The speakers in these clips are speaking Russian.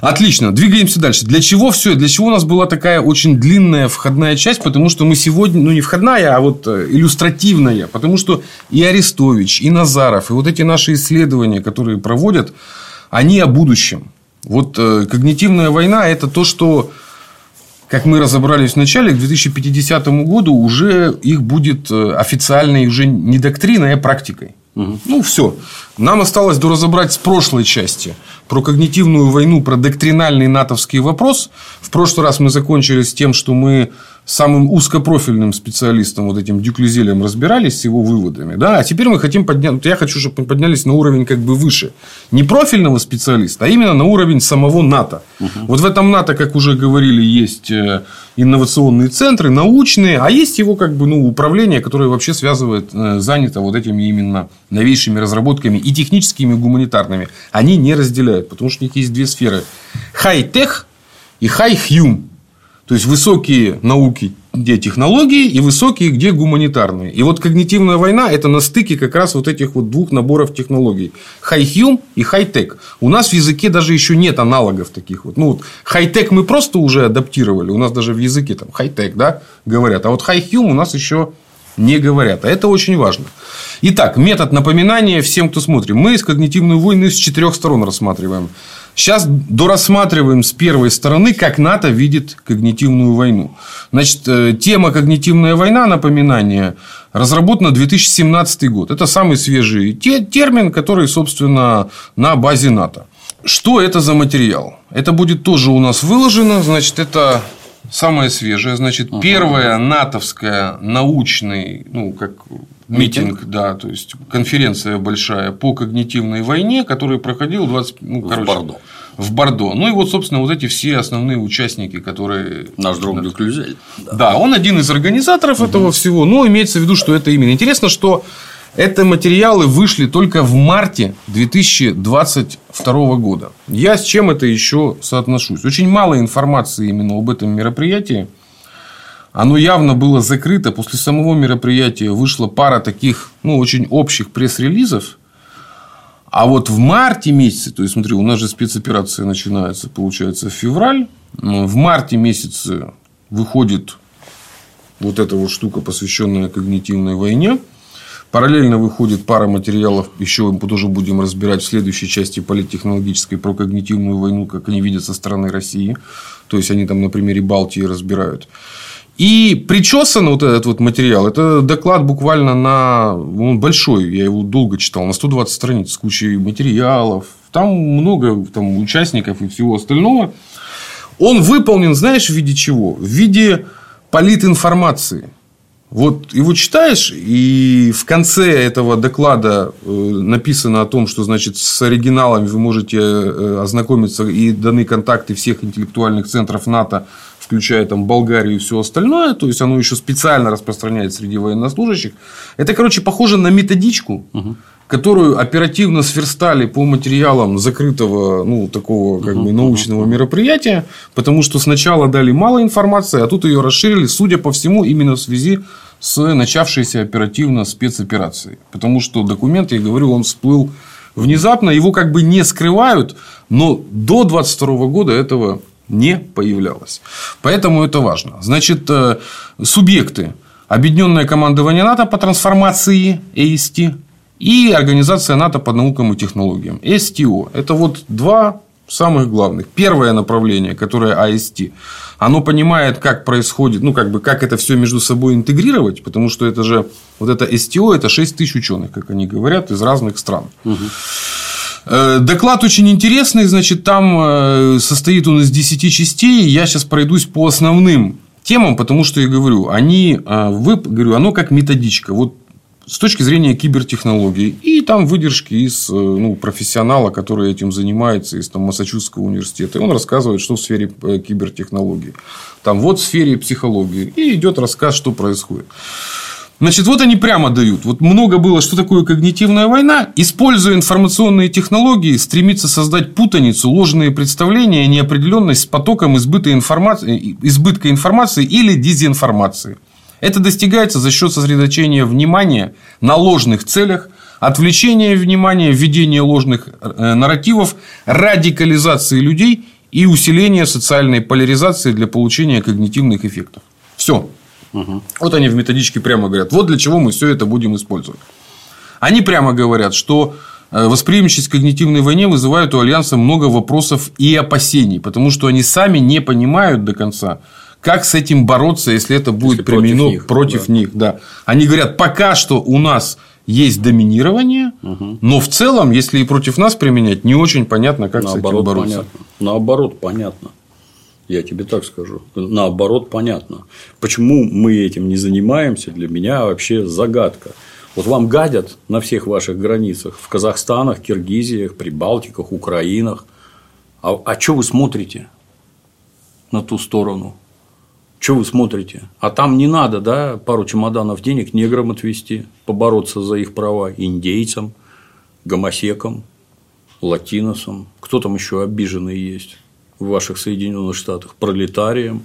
Отлично, двигаемся дальше. Для чего все? Для чего у нас была такая очень длинная входная часть? Потому что мы сегодня, ну не входная, а вот э, иллюстративная. Потому что и Арестович, и Назаров, и вот эти наши исследования, которые проводят, они о будущем. Вот э, когнитивная война – это то, что, как мы разобрались в начале, к 2050 году уже их будет э, официальной уже не доктриной, а практикой. Угу. Ну, все. Нам осталось доразобрать с прошлой части про когнитивную войну, про доктринальный натовский вопрос. В прошлый раз мы закончили с тем, что мы самым узкопрофильным специалистом, вот этим Дюклюзелем, разбирались с его выводами. Да? А теперь мы хотим поднять... Я хочу, чтобы мы поднялись на уровень как бы выше. Не профильного специалиста, а именно на уровень самого НАТО. Угу. Вот в этом НАТО, как уже говорили, есть э, инновационные центры, научные, а есть его как бы, ну, управление, которое вообще связывает, э, занято вот этими именно новейшими разработками и техническими, и гуманитарными. Они не разделяют, потому что у них есть две сферы. Хай-тех и high-hume. То есть высокие науки, где технологии, и высокие, где гуманитарные. И вот когнитивная война – это на стыке как раз вот этих вот двух наборов технологий. High-hume и хай-тек. У нас в языке даже еще нет аналогов таких вот. Ну, вот хай-тек мы просто уже адаптировали. У нас даже в языке там хай-тек, да, говорят. А вот high-hume у нас еще не говорят. А это очень важно. Итак, метод напоминания всем, кто смотрит. Мы с когнитивной войны с четырех сторон рассматриваем. Сейчас дорассматриваем с первой стороны, как НАТО видит когнитивную войну. Значит, э, тема «Когнитивная война», напоминание, разработана 2017 год. Это самый свежий термин, который, собственно, на базе НАТО. Что это за материал? Это будет тоже у нас выложено. Значит, это самое свежее. Значит, угу. первая натовская научный, ну, как Митинг, да, то есть конференция большая по когнитивной войне, которая проходила 20, ну, короче, в Бордо. В Бордо. Ну и вот, собственно, вот эти все основные участники, которые. Наш друг Дюклюзель. Да. да, он один из организаторов угу. этого всего. Но имеется в виду, что это именно. Интересно, что это материалы вышли только в марте 2022 года. Я с чем это еще соотношусь? Очень мало информации именно об этом мероприятии. Оно явно было закрыто. После самого мероприятия вышла пара таких, ну, очень общих пресс-релизов. А вот в марте месяце, то есть, смотри, у нас же спецоперация начинается, получается, в февраль. В марте месяце выходит вот эта вот штука, посвященная когнитивной войне. Параллельно выходит пара материалов, еще мы тоже будем разбирать в следующей части политтехнологической про когнитивную войну, как они видят со стороны России. То есть, они там на примере Балтии разбирают. И причесан вот этот вот материал, это доклад буквально на... Он большой, я его долго читал, на 120 страниц с кучей материалов. Там много там, участников и всего остального. Он выполнен, знаешь, в виде чего? В виде политинформации. Вот его читаешь, и в конце этого доклада э, написано о том, что значит с оригиналами вы можете э, ознакомиться и даны контакты всех интеллектуальных центров НАТО включая там Болгарию и все остальное, то есть оно еще специально распространяется среди военнослужащих. Это, короче, похоже на методичку, угу. Которую оперативно сверстали по материалам закрытого, ну, такого как бы научного мероприятия, потому что сначала дали мало информации, а тут ее расширили, судя по всему, именно в связи с начавшейся оперативно спецоперацией. Потому что документ, я говорю, он всплыл внезапно, его как бы не скрывают, но до 22 года этого не появлялось. Поэтому это важно. Значит, э, субъекты. Объединенное командование НАТО по трансформации АСТ и Организация НАТО по наукам и технологиям СТО. Это вот два самых главных. Первое направление, которое АСТ, оно понимает, как происходит, ну, как бы, как это все между собой интегрировать, потому что это же, вот это СТО, это 6 тысяч ученых, как они говорят, из разных стран. Угу. Доклад очень интересный, значит, там э, состоит он из 10 частей. Я сейчас пройдусь по основным темам, потому что я говорю, они, э, вы, говорю, оно как методичка. Вот с точки зрения кибертехнологий. И там выдержки из ну, профессионала, который этим занимается, из там, Массачусетского университета. И он рассказывает, что в сфере кибертехнологий. Там вот в сфере психологии. И идет рассказ, что происходит. Значит, вот они прямо дают. Вот много было, что такое когнитивная война. Используя информационные технологии, стремится создать путаницу, ложные представления, неопределенность с потоком избытка информации, избытка информации или дезинформации. Это достигается за счет сосредоточения внимания на ложных целях, отвлечения внимания, введения ложных э, нарративов, радикализации людей и усиление социальной поляризации для получения когнитивных эффектов. Все. Угу. Вот они в методичке прямо говорят, вот для чего мы все это будем использовать. Они прямо говорят, что э, восприимчивость к когнитивной войне вызывает у Альянса много вопросов и опасений, потому что они сами не понимают до конца, как с этим бороться, если это будет если применено против них. Против да. них да. Они говорят, пока что у нас есть доминирование, угу. но в целом, если и против нас применять, не очень понятно, как Наоборот, с этим бороться. Понятно. Наоборот, понятно. Я тебе так скажу. Наоборот, понятно. Почему мы этим не занимаемся, для меня вообще загадка. Вот вам гадят на всех ваших границах в Казахстанах, Киргизиях, Прибалтиках, Украинах. А, а что вы смотрите на ту сторону? Что вы смотрите? А там не надо, да, пару чемоданов денег неграм отвезти, побороться за их права индейцам, гомосекам, латиносам. Кто там еще обиженный есть в ваших Соединенных Штатах? Пролетариям.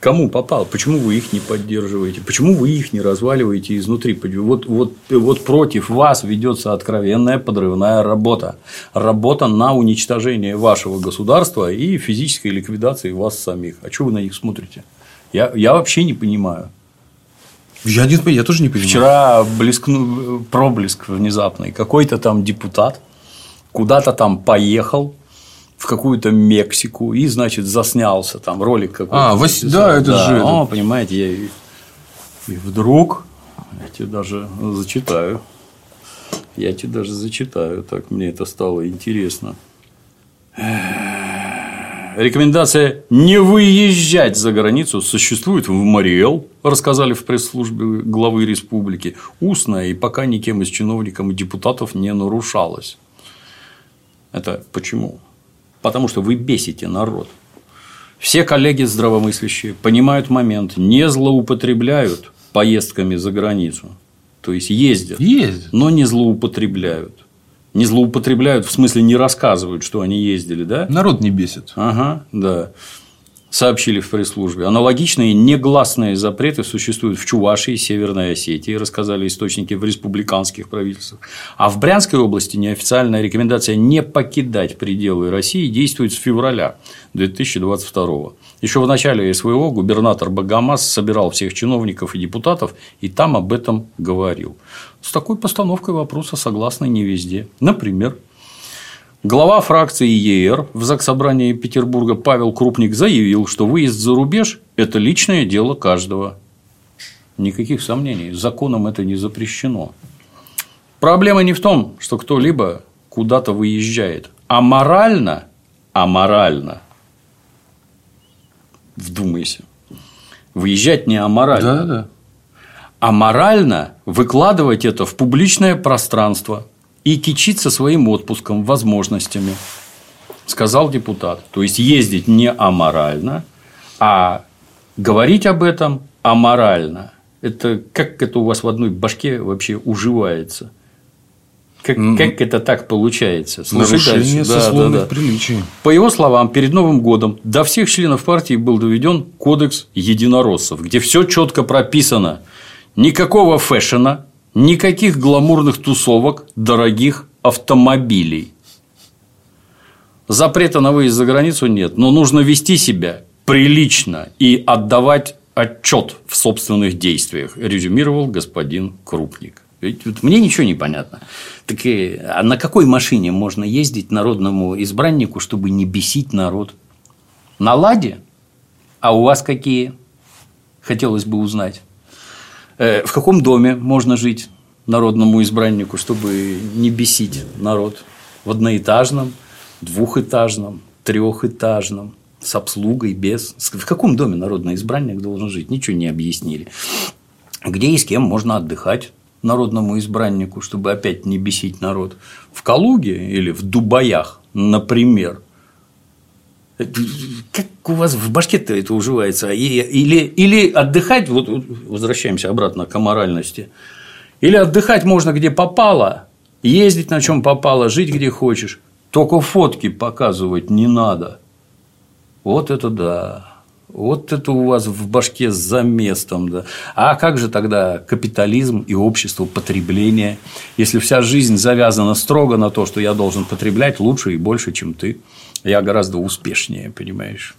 Кому попал? Почему вы их не поддерживаете? Почему вы их не разваливаете изнутри? Вот, вот, вот против вас ведется откровенная подрывная работа. Работа на уничтожение вашего государства и физической ликвидации вас самих. А что вы на них смотрите? Я, я вообще не понимаю. Я, не, я тоже не понимаю. Вчера блескну, проблеск внезапный. Какой-то там депутат куда-то там поехал, в какую-то Мексику и, значит, заснялся там ролик какой-то. А, Вас... да, это да. же. О, понимаете, я и вдруг я тебе даже зачитаю. Я тебе даже зачитаю, так мне это стало интересно. Рекомендация не выезжать за границу существует в Мариэл, рассказали в пресс-службе главы республики. Устная и пока никем из чиновников и депутатов не нарушалась. Это почему? Потому что вы бесите народ. Все коллеги здравомыслящие понимают момент, не злоупотребляют поездками за границу. То есть ездят, ездят, но не злоупотребляют. Не злоупотребляют, в смысле не рассказывают, что они ездили, да? Народ не бесит. Ага, да сообщили в пресс-службе. Аналогичные негласные запреты существуют в Чувашии Северной Осетии, рассказали источники в республиканских правительствах. А в Брянской области неофициальная рекомендация не покидать пределы России действует с февраля 2022 Еще в начале СВО губернатор Богомаз собирал всех чиновников и депутатов и там об этом говорил. С такой постановкой вопроса согласны не везде. Например, Глава фракции ЕР в Заксобрании Петербурга Павел Крупник заявил, что выезд за рубеж – это личное дело каждого. Никаких сомнений, законом это не запрещено. Проблема не в том, что кто-либо куда-то выезжает, а морально, а морально, вдумайся, выезжать не аморально, да, да. а морально выкладывать это в публичное пространство – и кичиться своим отпуском, возможностями, сказал депутат. То есть ездить не аморально, а говорить об этом аморально. Это как это у вас в одной башке вообще уживается? Как, mm-hmm. как это так получается? Слушай Нарушение дальше. сословных да, да, да. приличий. По его словам, перед Новым годом до всех членов партии был доведен кодекс единороссов, где все четко прописано. Никакого фэшена, Никаких гламурных тусовок, дорогих автомобилей. Запрета на выезд за границу нет, но нужно вести себя прилично и отдавать отчет в собственных действиях, резюмировал господин Крупник. Ведь вот мне ничего не понятно. Так и, а на какой машине можно ездить народному избраннику, чтобы не бесить народ? На ладе? А у вас какие? Хотелось бы узнать. Э, в каком доме можно жить народному избраннику, чтобы не бесить народ? В одноэтажном, двухэтажном, трехэтажном, с обслугой, без. В каком доме народный избранник должен жить? Ничего не объяснили. Где и с кем можно отдыхать народному избраннику, чтобы опять не бесить народ? В Калуге или в Дубаях, например – как у вас в башке-то это уживается? Или, или отдыхать, вот возвращаемся обратно к аморальности, или отдыхать можно где попало, ездить на чем попало, жить где хочешь, только фотки показывать не надо. Вот это да. Вот это у вас в башке за местом, да. А как же тогда капитализм и общество потребления, если вся жизнь завязана строго на то, что я должен потреблять лучше и больше, чем ты? Я гораздо успешнее, понимаешь.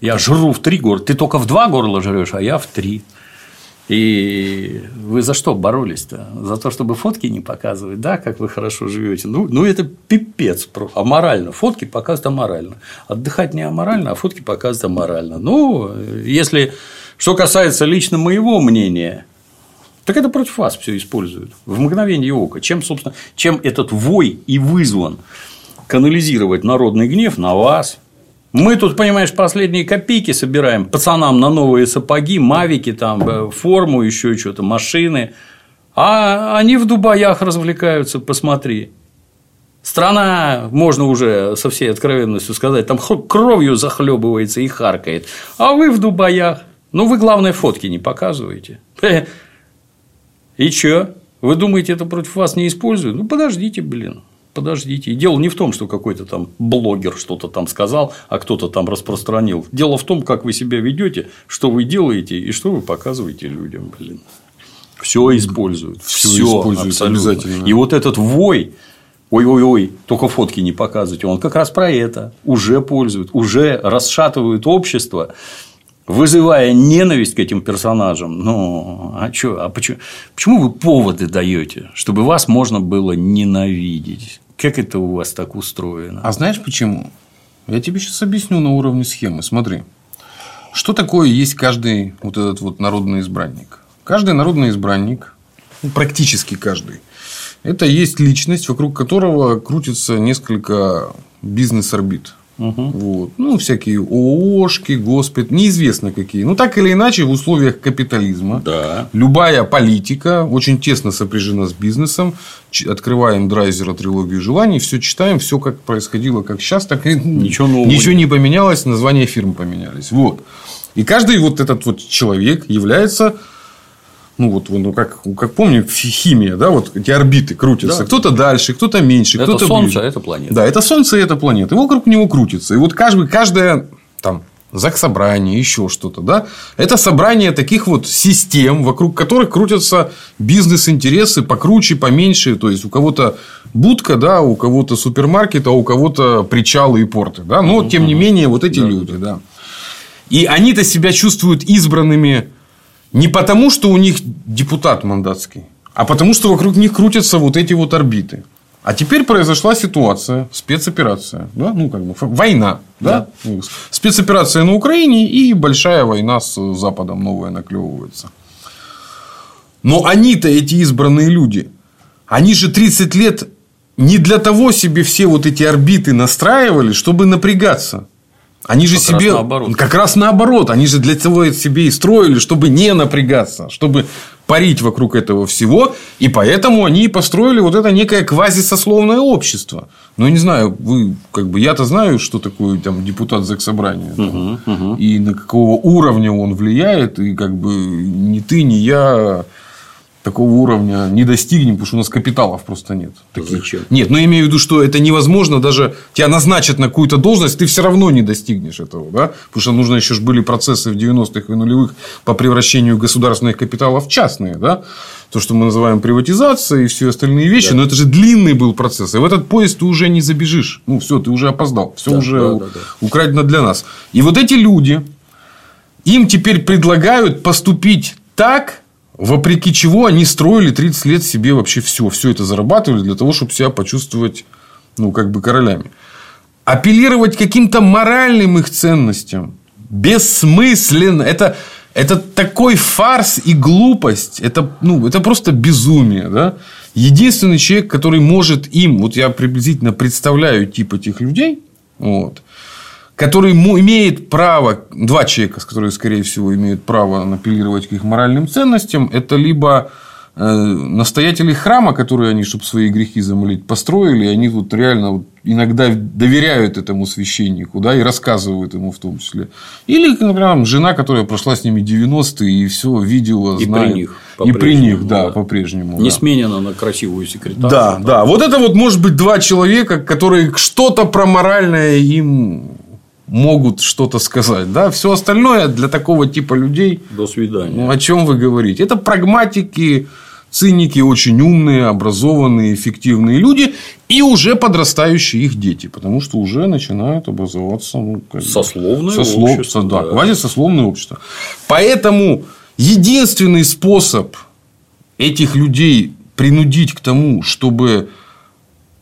Я жру в три горла. Ты только в два горла жрешь, а я в три. И вы за что боролись-то? За то, чтобы фотки не показывать, да, как вы хорошо живете. Ну, ну это пипец просто. Аморально. Фотки показывают аморально. Отдыхать не аморально, а фотки показывают аморально. Ну, если что касается лично моего мнения, так это против вас все используют. В мгновение ока. Чем, собственно, чем этот вой и вызван канализировать народный гнев на вас, мы тут, понимаешь, последние копейки собираем пацанам на новые сапоги, мавики, там, э, форму, еще что-то, машины. А они в Дубаях развлекаются, посмотри. Страна, можно уже со всей откровенностью сказать, там кровью захлебывается и харкает. А вы в Дубаях. Ну, вы, главное, фотки не показываете. И чё? Вы думаете, это против вас не используют? Ну, подождите, блин подождите. И дело не в том, что какой-то там блогер что-то там сказал, а кто-то там распространил. Дело в том, как вы себя ведете, что вы делаете и что вы показываете людям, блин. Все используют. Все, используют обязательно. И вот этот вой, ой-ой-ой, только фотки не показывайте, он как раз про это. Уже пользуют, уже расшатывают общество вызывая ненависть к этим персонажам. Ну, а что? А почему, почему вы поводы даете, чтобы вас можно было ненавидеть? Как это у вас так устроено? А знаешь почему? Я тебе сейчас объясню на уровне схемы. Смотри, что такое есть каждый вот этот вот народный избранник? Каждый народный избранник, ну, практически каждый, это есть личность, вокруг которого крутится несколько бизнес-орбит. Угу. Вот. Ну, всякие ООшки, госпит, неизвестно какие. Ну, так или иначе, в условиях капитализма да. любая политика очень тесно сопряжена с бизнесом. Открываем драйзера трилогию желаний, все читаем, все как происходило, как сейчас, так и ничего, нового ничего не поменялось, названия фирм поменялись. Вот. И каждый вот этот вот человек является ну вот, ну как, как помню, химия, да, вот эти орбиты крутятся. Да. Кто-то дальше, кто-то меньше, это кто-то Солнце, ближе. это планета. Да, это Солнце, это планета. И вокруг него крутится. И вот каждый, каждая там ЗАГС собрание, еще что-то, да, это собрание таких вот систем, вокруг которых крутятся бизнес-интересы покруче, поменьше, то есть у кого-то будка, да, у кого-то супермаркет, а у кого-то причалы и порты, да, но тем не менее вот эти да. люди, да. И они-то себя чувствуют избранными не потому, что у них депутат мандатский, а потому, что вокруг них крутятся вот эти вот орбиты. А теперь произошла ситуация, спецоперация, да? ну, как бы, война, да? да? Спецоперация на Украине и большая война с Западом новая наклевывается. Но они-то, эти избранные люди, они же 30 лет не для того себе все вот эти орбиты настраивали, чтобы напрягаться. Они же как себе... Раз наоборот. Как раз наоборот. Они же для того себе и строили, чтобы не напрягаться, чтобы парить вокруг этого всего. И поэтому они построили вот это некое квазисословное общество. Ну, не знаю, вы, как бы, я-то знаю, что такое там, депутат Заксобрания. Угу, угу. И на какого уровня он влияет. И как бы ни ты, ни я такого уровня не достигнем, потому что у нас капиталов просто нет. Таких. Зачем? Нет, но я имею в виду, что это невозможно, даже тебя назначат на какую-то должность, ты все равно не достигнешь этого, да? Потому что нужно еще же были процессы в 90-х и нулевых по превращению государственных капиталов в частные, да? То, что мы называем приватизацией и все остальные вещи, да. но это же длинный был процесс. И в этот поезд ты уже не забежишь. Ну, все, ты уже опоздал. Все да, уже да, да, да. украдено для нас. И вот эти люди, им теперь предлагают поступить так, Вопреки чего они строили 30 лет себе вообще все. Все это зарабатывали для того, чтобы себя почувствовать, ну, как бы королями. Апеллировать каким-то моральным их ценностям. Бессмысленно. Это, это такой фарс и глупость. Это, ну, это просто безумие. Да? Единственный человек, который может им, вот я приблизительно представляю тип этих людей, вот, который имеет право, два человека, которые, скорее всего, имеют право апеллировать к их моральным ценностям, это либо э, настоятели храма, которые они, чтобы свои грехи замолить, построили, они тут реально вот иногда доверяют этому священнику, да, и рассказывают ему в том числе. Или, например, жена, которая прошла с ними 90-е и все видела, и знает. При них, и при них, да, да. по-прежнему. Не да. сменена на красивую секретаршу. Да, да, да. Вот это вот может быть два человека, которые что-то про моральное им могут что-то сказать. Да? Все остальное для такого типа людей. До свидания. Ну, о чем вы говорите? Это прагматики, циники, очень умные, образованные, эффективные люди и уже подрастающие их дети, потому что уже начинают образоваться ну, как сословное сослов... общество. Да, да. квазисословное общество. Поэтому единственный способ этих людей принудить к тому, чтобы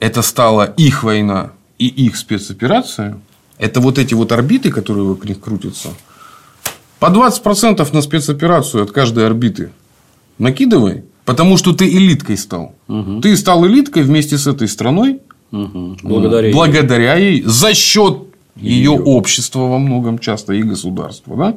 это стала их война и их спецоперация, это вот эти вот орбиты, которые вокруг них крутятся, по 20% на спецоперацию от каждой орбиты накидывай, потому что ты элиткой стал. Угу. Ты стал элиткой вместе с этой страной, угу. благодаря, благодаря ей. ей, за счет ее, ее общества во многом часто и государства. Да?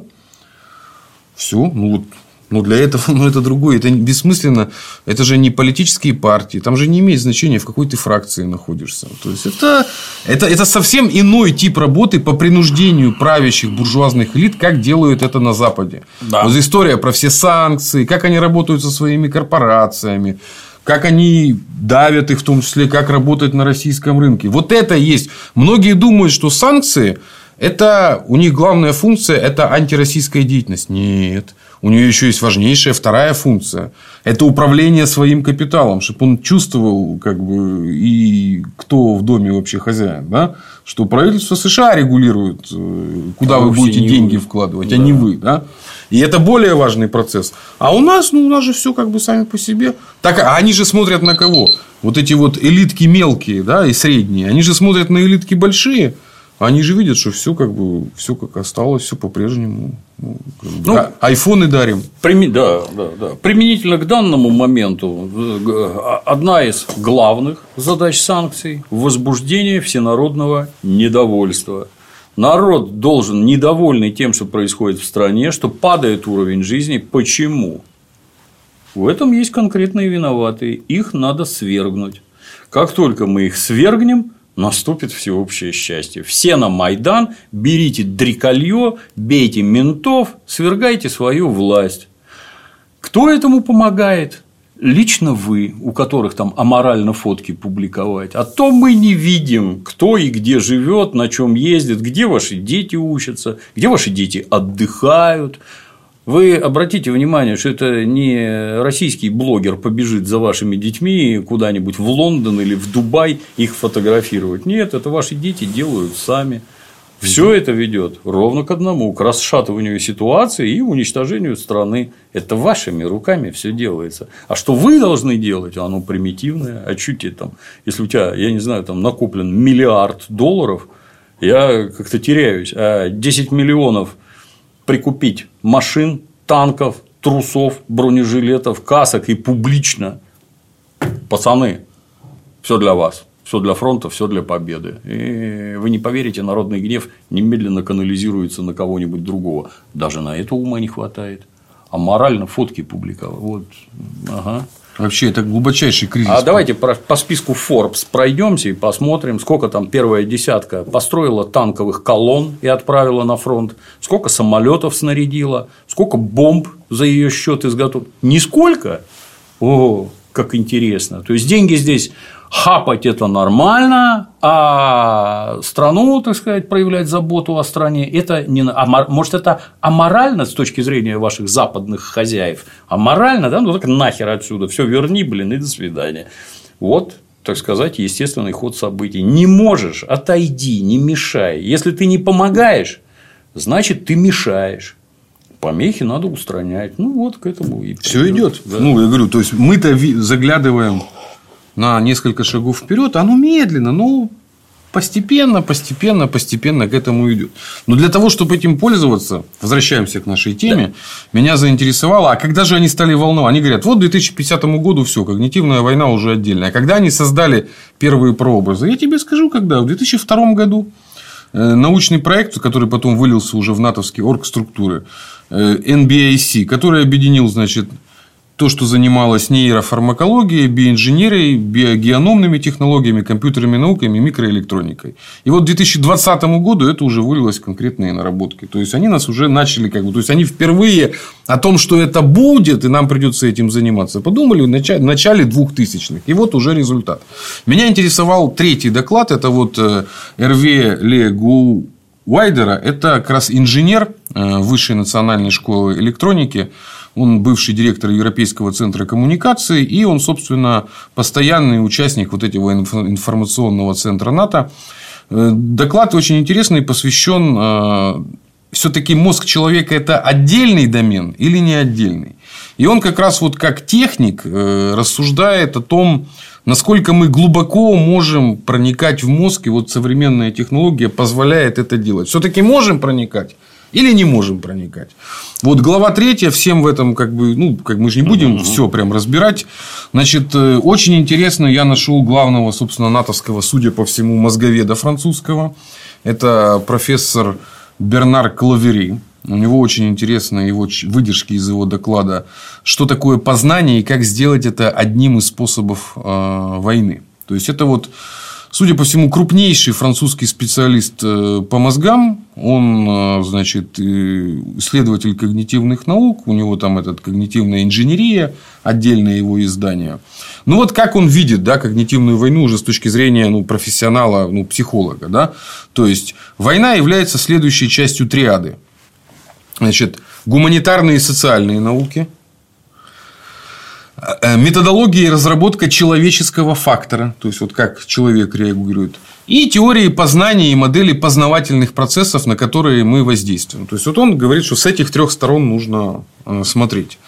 Все, ну вот но для этого ну, это другое. Это бессмысленно. Это же не политические партии. Там же не имеет значения, в какой ты фракции находишься. То есть, это, это, это совсем иной тип работы по принуждению правящих буржуазных элит, как делают это на Западе. Да. Вот история про все санкции, как они работают со своими корпорациями как они давят их, в том числе, как работать на российском рынке. Вот это есть. Многие думают, что санкции это у них главная функция – это антироссийская деятельность. Нет. У нее еще есть важнейшая вторая функция. Это управление своим капиталом, чтобы он чувствовал, как бы, и кто в доме вообще хозяин. Да? Что правительство США регулирует, э, куда а вы будете деньги вы. вкладывать, да. а не вы. Да? И это более важный процесс. А у нас, ну, у нас же все как бы сами по себе. Так, а они же смотрят на кого? Вот эти вот элитки мелкие да, и средние. Они же смотрят на элитки большие. Они же видят, что все как бы все как осталось, все по-прежнему. Ну, ну, а, айфоны дарим. Прими... Да, да, да. Применительно к данному моменту э, одна из главных задач санкций – возбуждение всенародного недовольства. Народ должен недовольный тем, что происходит в стране, что падает уровень жизни. Почему? В этом есть конкретные виноватые. Их надо свергнуть. Как только мы их свергнем, наступит всеобщее счастье. Все на Майдан, берите дреколье, бейте ментов, свергайте свою власть. Кто этому помогает? Лично вы, у которых там аморально фотки публиковать. А то мы не видим, кто и где живет, на чем ездит, где ваши дети учатся, где ваши дети отдыхают, вы обратите внимание, что это не российский блогер побежит за вашими детьми куда-нибудь в Лондон или в Дубай их фотографировать. Нет, это ваши дети делают сами. Все это ведет ровно к одному, к расшатыванию ситуации и уничтожению страны. Это вашими руками все делается. А что вы должны делать, оно примитивное. А чуть там, если у тебя, я не знаю, там накоплен миллиард долларов, я как-то теряюсь, а 10 миллионов прикупить машин, танков, трусов, бронежилетов, касок и публично. Пацаны, все для вас. Все для фронта, все для победы. И вы не поверите, народный гнев немедленно канализируется на кого-нибудь другого. Даже на это ума не хватает. А морально фотки публиковать. Вот. Ага. Вообще, это глубочайший кризис. А давайте по, списку Forbes пройдемся и посмотрим, сколько там первая десятка построила танковых колонн и отправила на фронт, сколько самолетов снарядила, сколько бомб за ее счет изготовила. Нисколько. О, как интересно. То есть деньги здесь хапать это нормально, а страну, так сказать, проявлять заботу о стране, это не... А может, это аморально с точки зрения ваших западных хозяев? Аморально, да? Ну, так нахер отсюда, все верни, блин, и до свидания. Вот так сказать, естественный ход событий. Не можешь, отойди, не мешай. Если ты не помогаешь, значит, ты мешаешь. Помехи надо устранять. Ну, вот к этому и все идет. Да. Ну, я говорю, то есть мы-то заглядываем на несколько шагов вперед, оно медленно, но постепенно, постепенно, постепенно к этому идет. Но для того, чтобы этим пользоваться, возвращаемся к нашей теме, да. меня заинтересовало, а когда же они стали волновать? Они говорят, вот к 2050 году все, когнитивная война уже отдельная. А когда они создали первые прообразы? Я тебе скажу, когда. В 2002 году э, научный проект, который потом вылился уже в натовские оргструктуры, э, NBIC, который объединил, значит, то, что занималось нейрофармакологией, биоинженерией, биогеономными технологиями, компьютерными науками, микроэлектроникой. И вот к 2020 году это уже вылилось в конкретные наработки. То есть, они нас уже начали, как бы, то есть, они впервые о том, что это будет, и нам придется этим заниматься, подумали в начале 2000-х. И вот уже результат. Меня интересовал третий доклад. Это вот э, РВ Ле Уайдера. Это как раз инженер э, Высшей национальной школы электроники Он бывший директор Европейского центра коммуникации, и он, собственно, постоянный участник вот этого информационного центра НАТО. Э, доклад очень интересный, посвящен э, все-таки мозг человека это отдельный домен или не отдельный. И он как раз вот как техник э, рассуждает о том, насколько мы глубоко можем проникать в мозг, и вот современная технология позволяет это делать. Все-таки можем проникать или не можем проникать. Вот глава третья, всем в этом как бы, ну, как мы же не будем угу. все прям разбирать. Значит, э, очень интересно, я нашел главного, собственно, натовского, судя по всему, мозговеда французского. Это профессор Бернар Клавери. У него очень интересны его выдержки из его доклада, что такое познание и как сделать это одним из способов э, войны. То есть это вот Судя по всему, крупнейший французский специалист э, по мозгам. Он, э, значит, исследователь когнитивных наук. У него там этот когнитивная инженерия, отдельное его издание. Ну, вот как он видит да, когнитивную войну уже с точки зрения ну, профессионала, ну, психолога. Да? То есть, война является следующей частью триады. Значит, гуманитарные и социальные науки – методология и разработка человеческого фактора, то есть вот как человек реагирует, и теории познания и модели познавательных процессов, на которые мы воздействуем. То есть вот он говорит, что с этих трех сторон нужно э, смотреть.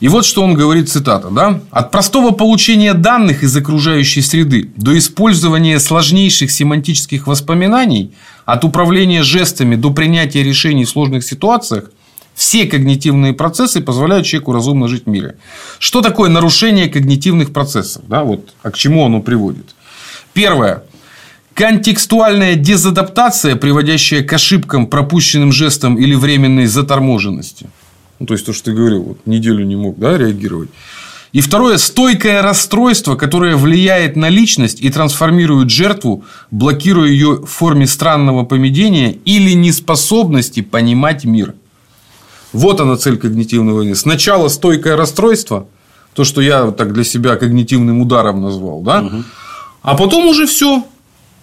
И вот что он говорит, цитата, да? От простого получения данных из окружающей среды до использования сложнейших семантических воспоминаний, от управления жестами до принятия решений в сложных ситуациях – все когнитивные процессы позволяют человеку разумно жить в мире. Что такое нарушение когнитивных процессов? Да, вот, а к чему оно приводит? Первое. Контекстуальная дезадаптация, приводящая к ошибкам, пропущенным жестам или временной заторможенности. Ну, то есть, то, что ты говорил, вот, неделю не мог да, реагировать. И второе – стойкое расстройство, которое влияет на личность и трансформирует жертву, блокируя ее в форме странного поведения или неспособности понимать мир – вот она цель когнитивной войны. Сначала стойкое расстройство, то, что я так для себя когнитивным ударом назвал, да? Угу. А потом уже все.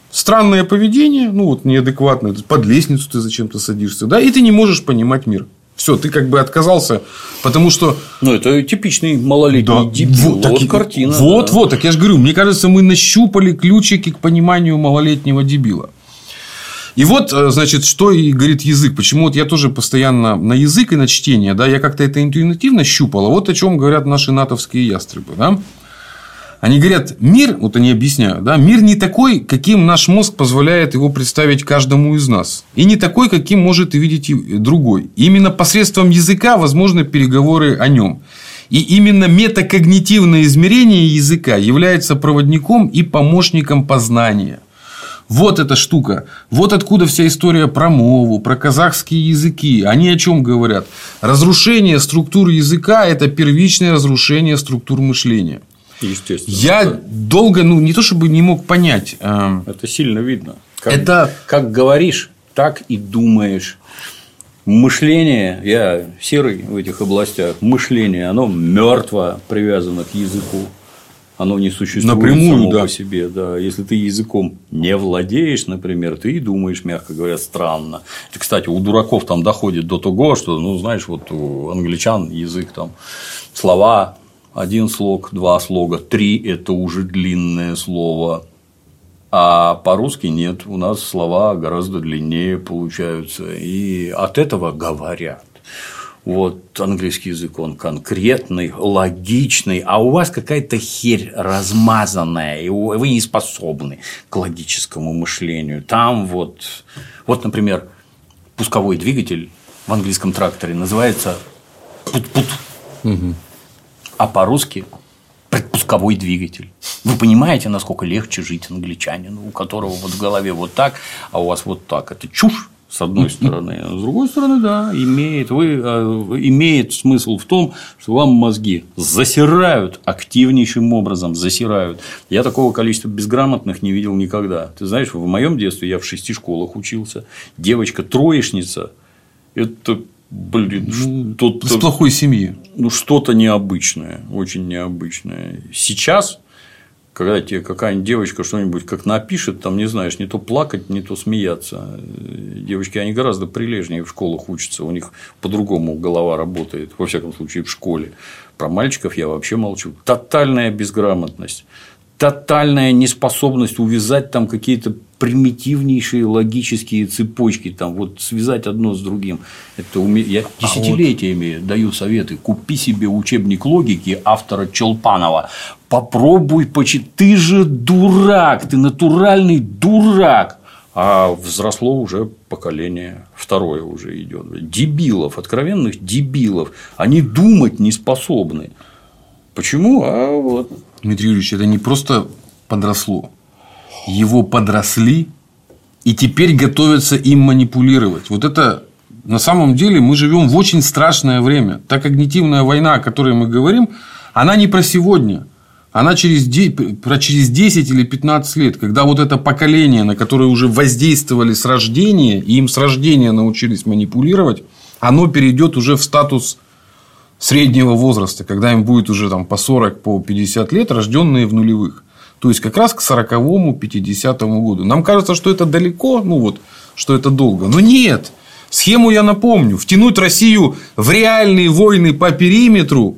Странное поведение, ну вот неадекватное, под лестницу ты зачем-то садишься, да, и ты не можешь понимать мир. Все, ты как бы отказался, потому что. Ну, это типичный малолетний да, дебил. Вот, вот картина. Вот, да. вот, так я же говорю, мне кажется, мы нащупали ключики к пониманию малолетнего дебила. И вот, э, значит, что и говорит язык. Почему вот я тоже постоянно на язык и на чтение, да, я как-то это интуитивно щупал. Вот о чем говорят наши натовские ястребы, да. Они говорят, мир, вот они объясняют, да, мир не такой, каким наш мозг позволяет его представить каждому из нас. И не такой, каким может видеть другой. И именно посредством языка возможны переговоры о нем. И именно метакогнитивное измерение языка является проводником и помощником познания – вот эта штука. Вот откуда вся история про мову, про казахские языки. Они о чем говорят? Разрушение структур языка – это первичное разрушение структур мышления. Естественно. Я да. долго, ну, не то чтобы не мог понять. Э, это сильно видно. Как, это... как говоришь, так и думаешь. Мышление, я серый в этих областях, мышление, оно мертво привязано к языку оно не существует Напрямую, само да. по себе. Да. Если ты языком не владеешь, например, ты и думаешь, мягко говоря, странно. Это, кстати, у дураков там доходит до того, что, ну, знаешь, вот у англичан язык там слова один слог, два слога, три – это уже длинное слово. А по-русски нет, у нас слова гораздо длиннее получаются, и от этого говорят. Вот английский язык, он конкретный, логичный, а у вас какая-то херь размазанная, и вы не способны к логическому мышлению. Там вот, вот, например, пусковой двигатель в английском тракторе называется пут-пут, угу. а по-русски предпусковой двигатель. Вы понимаете, насколько легче жить англичанину, у которого вот в голове вот так, а у вас вот так. Это чушь с одной стороны. А с другой стороны, да, имеет, вы, э, имеет смысл в том, что вам мозги засирают активнейшим образом, засирают. Я такого количества безграмотных не видел никогда. Ты знаешь, в моем детстве я в шести школах учился. Девочка троечница. Это блин, ну, что-то... С плохой семьи. Ну, что-то необычное, очень необычное. Сейчас когда тебе какая-нибудь девочка что-нибудь как напишет, там не знаешь, не то плакать, не то смеяться. Девочки, они гораздо прилежнее в школах учатся, у них по-другому голова работает, во всяком случае, в школе. Про мальчиков я вообще молчу. Тотальная безграмотность тотальная неспособность увязать там какие-то примитивнейшие логические цепочки, там вот связать одно с другим. Это уме... Я десятилетиями а вот... даю советы. Купи себе учебник логики автора Челпанова. Попробуй почитать. Ты же дурак, ты натуральный дурак. А взросло уже поколение, второе уже идет. Дебилов, откровенных дебилов. Они думать не способны. Почему? А вот Дмитрий Юрьевич, это не просто подросло. Его подросли и теперь готовятся им манипулировать. Вот это на самом деле мы живем в очень страшное время. Та когнитивная война, о которой мы говорим, она не про сегодня. Она через, про через 10 или 15 лет, когда вот это поколение, на которое уже воздействовали с рождения, и им с рождения научились манипулировать, оно перейдет уже в статус среднего возраста, когда им будет уже там, по 40, по 50 лет, рожденные в нулевых. То есть, как раз к 40-му, 50-му году. Нам кажется, что это далеко, ну вот, что это долго. Но нет. Схему я напомню. Втянуть Россию в реальные войны по периметру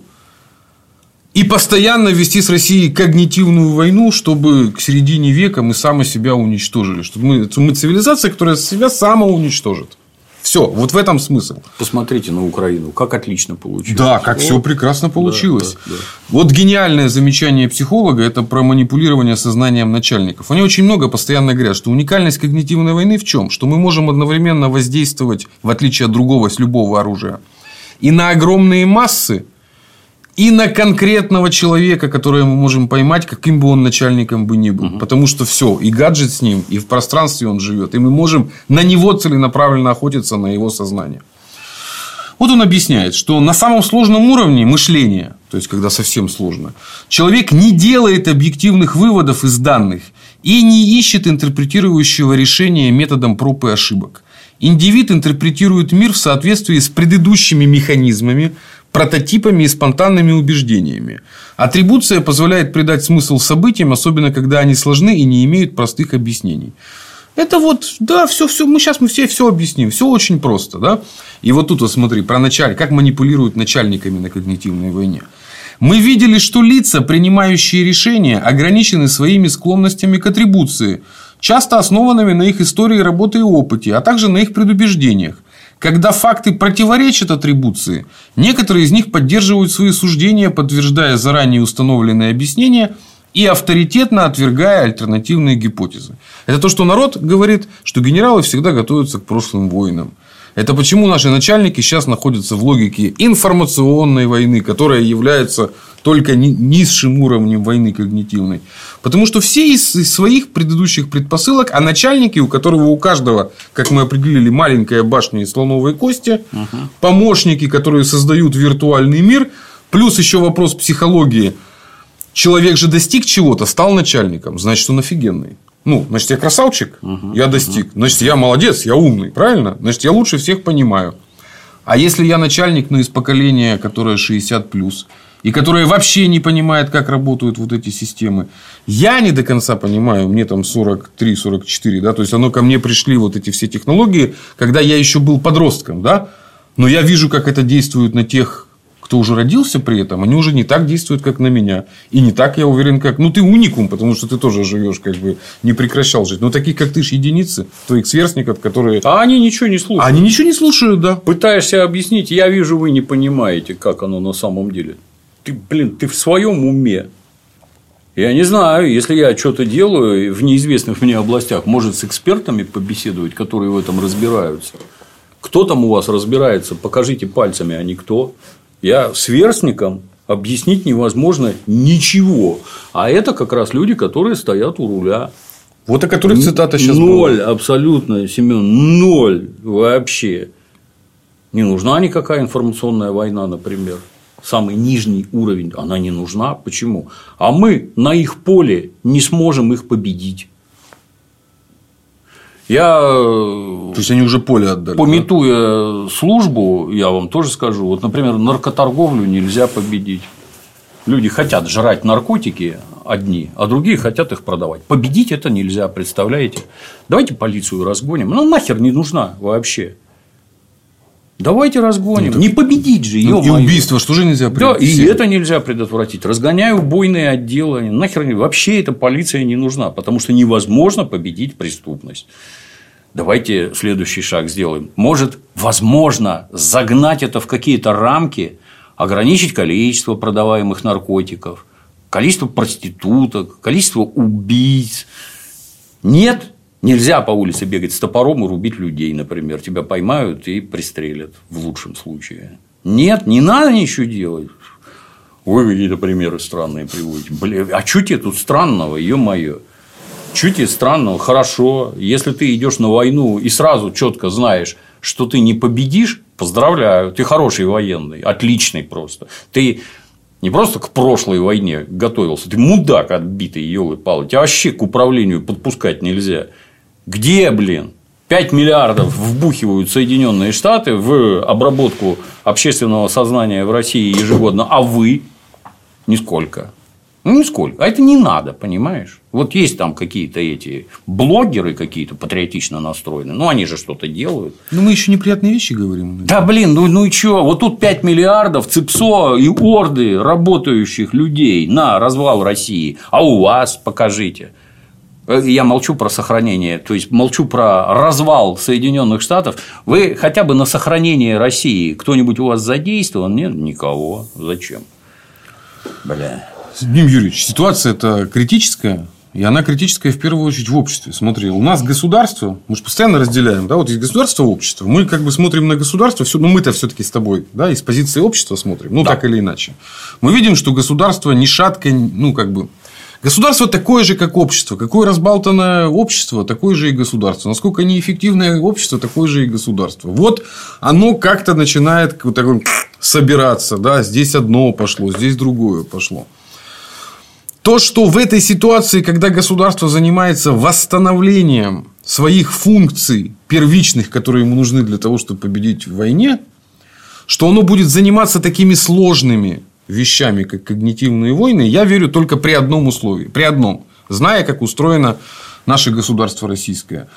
и постоянно вести с Россией когнитивную войну, чтобы к середине века мы сами себя уничтожили. Чтобы мы, мы цивилизация, которая себя самоуничтожит. Все, вот в этом смысл. Посмотрите на Украину, как отлично получилось. Да, как все прекрасно получилось. Да, да, да. Вот гениальное замечание психолога это про манипулирование сознанием начальников. Они очень много постоянно говорят, что уникальность когнитивной войны в чем? Что мы можем одновременно воздействовать, в отличие от другого, с любого оружия, и на огромные массы, и на конкретного человека, которого мы можем поймать, каким бы он начальником бы ни был. Угу. Потому что все, и гаджет с ним, и в пространстве он живет, и мы можем на него целенаправленно охотиться на его сознание. Вот он объясняет, что на самом сложном уровне мышления, то есть когда совсем сложно, человек не делает объективных выводов из данных и не ищет интерпретирующего решения методом проб и ошибок. Индивид интерпретирует мир в соответствии с предыдущими механизмами, прототипами и спонтанными убеждениями. Атрибуция позволяет придать смысл событиям, особенно когда они сложны и не имеют простых объяснений. Это вот, да, все, все, мы сейчас мы все все объясним, все очень просто, да. И вот тут вот смотри, про начальник, как манипулируют начальниками на когнитивной войне. Мы видели, что лица, принимающие решения, ограничены своими склонностями к атрибуции, часто основанными на их истории работы и опыте, а также на их предубеждениях. Когда факты противоречат атрибуции, некоторые из них поддерживают свои суждения, подтверждая заранее установленные объяснения и авторитетно отвергая альтернативные гипотезы. Это то, что народ говорит, что генералы всегда готовятся к прошлым войнам. Это почему наши начальники сейчас находятся в логике информационной войны, которая является только низшим уровнем войны когнитивной. Потому что все из своих предыдущих предпосылок, а начальники, у которого у каждого, как мы определили, маленькая башня из слоновой кости, угу. помощники, которые создают виртуальный мир, плюс еще вопрос психологии. Человек же достиг чего-то, стал начальником, значит, он офигенный. Ну, значит, я красавчик, угу, я достиг. Угу. Значит, я молодец, я умный, правильно? Значит, я лучше всех понимаю. А если я начальник, ну, из поколения, которое 60 плюс, и которое вообще не понимает, как работают вот эти системы. Я не до конца понимаю, мне там 43-44, да, то есть, оно ко мне пришли вот эти все технологии, когда я еще был подростком, да, но я вижу, как это действует на тех, кто уже родился при этом, они уже не так действуют, как на меня. И не так, я уверен, как... Ну, ты уникум, потому что ты тоже живешь, как бы, не прекращал жить. Но таких, как ты, ж единицы, твоих сверстников, которые... А они ничего не слушают. Они ничего не слушают, да. Пытаешься объяснить, я вижу, вы не понимаете, как оно на самом деле ты, блин, ты в своем уме. Я не знаю, если я что-то делаю в неизвестных мне областях, может, с экспертами побеседовать, которые в этом разбираются. Кто там у вас разбирается, покажите пальцами, а не кто. Я сверстникам объяснить невозможно ничего. А это как раз люди, которые стоят у руля. Вот о которых цитата сейчас Ноль, была. абсолютно, Семен, ноль вообще. Не нужна никакая информационная война, например самый нижний уровень, она не нужна. Почему? А мы на их поле не сможем их победить. Я, То есть они уже поле отдали. Пометуя да? службу, я вам тоже скажу, вот, например, наркоторговлю нельзя победить. Люди хотят жрать наркотики, одни, а другие хотят их продавать. Победить это нельзя, представляете? Давайте полицию разгоним. Ну, нахер не нужна вообще. Давайте разгоним. Ну, не победить же. Ну, и убийство что же нельзя предотвратить? Да, и это нельзя предотвратить. Разгоняю убойные отделы. Нахер вообще эта полиция не нужна, потому что невозможно победить преступность. Давайте следующий шаг сделаем. Может, возможно, загнать это в какие-то рамки, ограничить количество продаваемых наркотиков, количество проституток, количество убийц. Нет, Нельзя по улице бегать с топором и рубить людей, например. Тебя поймают и пристрелят в лучшем случае. Нет, не надо ничего делать. Вы какие-то примеры странные приводите. Блин, а что тебе тут странного, ё-моё? Что тебе странного? Хорошо. Если ты идешь на войну и сразу четко знаешь, что ты не победишь, поздравляю, ты хороший военный, отличный просто. Ты не просто к прошлой войне готовился, ты мудак отбитый, елы палы. Тебя вообще к управлению подпускать нельзя. Где, блин, 5 миллиардов вбухивают Соединенные Штаты в обработку общественного сознания в России ежегодно, а вы нисколько. Ну, нисколько. А это не надо, понимаешь? Вот есть там какие-то эти блогеры какие-то патриотично настроенные, ну, они же что-то делают. Ну, мы еще неприятные вещи говорим. Да, блин, ну, ну и что? Вот тут 5 миллиардов ЦИПСО и орды работающих людей на развал России. А у вас покажите. Э, я молчу про сохранение, то есть молчу про развал Соединенных Штатов. Вы хотя бы на сохранение России кто-нибудь у вас задействован? Нет, никого. Зачем? Бля. Дим Юрьевич, ситуация это критическая, и она критическая в первую очередь в обществе. Смотри, у нас государство, мы же постоянно разделяем, да, вот есть государство, общество. Мы как бы смотрим на государство, все, ну мы-то все-таки с тобой, да, из позиции общества смотрим, ну да. так или иначе. Мы видим, что государство ни шатко, ну как бы Государство такое же, как общество. Какое разбалтанное общество, такое же и государство. Насколько неэффективное общество, такое же и государство. Вот оно как-то начинает вот такое собираться. Да? Здесь одно пошло, здесь другое пошло. То, что в этой ситуации, когда государство занимается восстановлением своих функций первичных, которые ему нужны для того, чтобы победить в войне, что оно будет заниматься такими сложными вещами, как когнитивные войны, я верю только при одном условии. При одном. Зная, как устроено наше государство российское.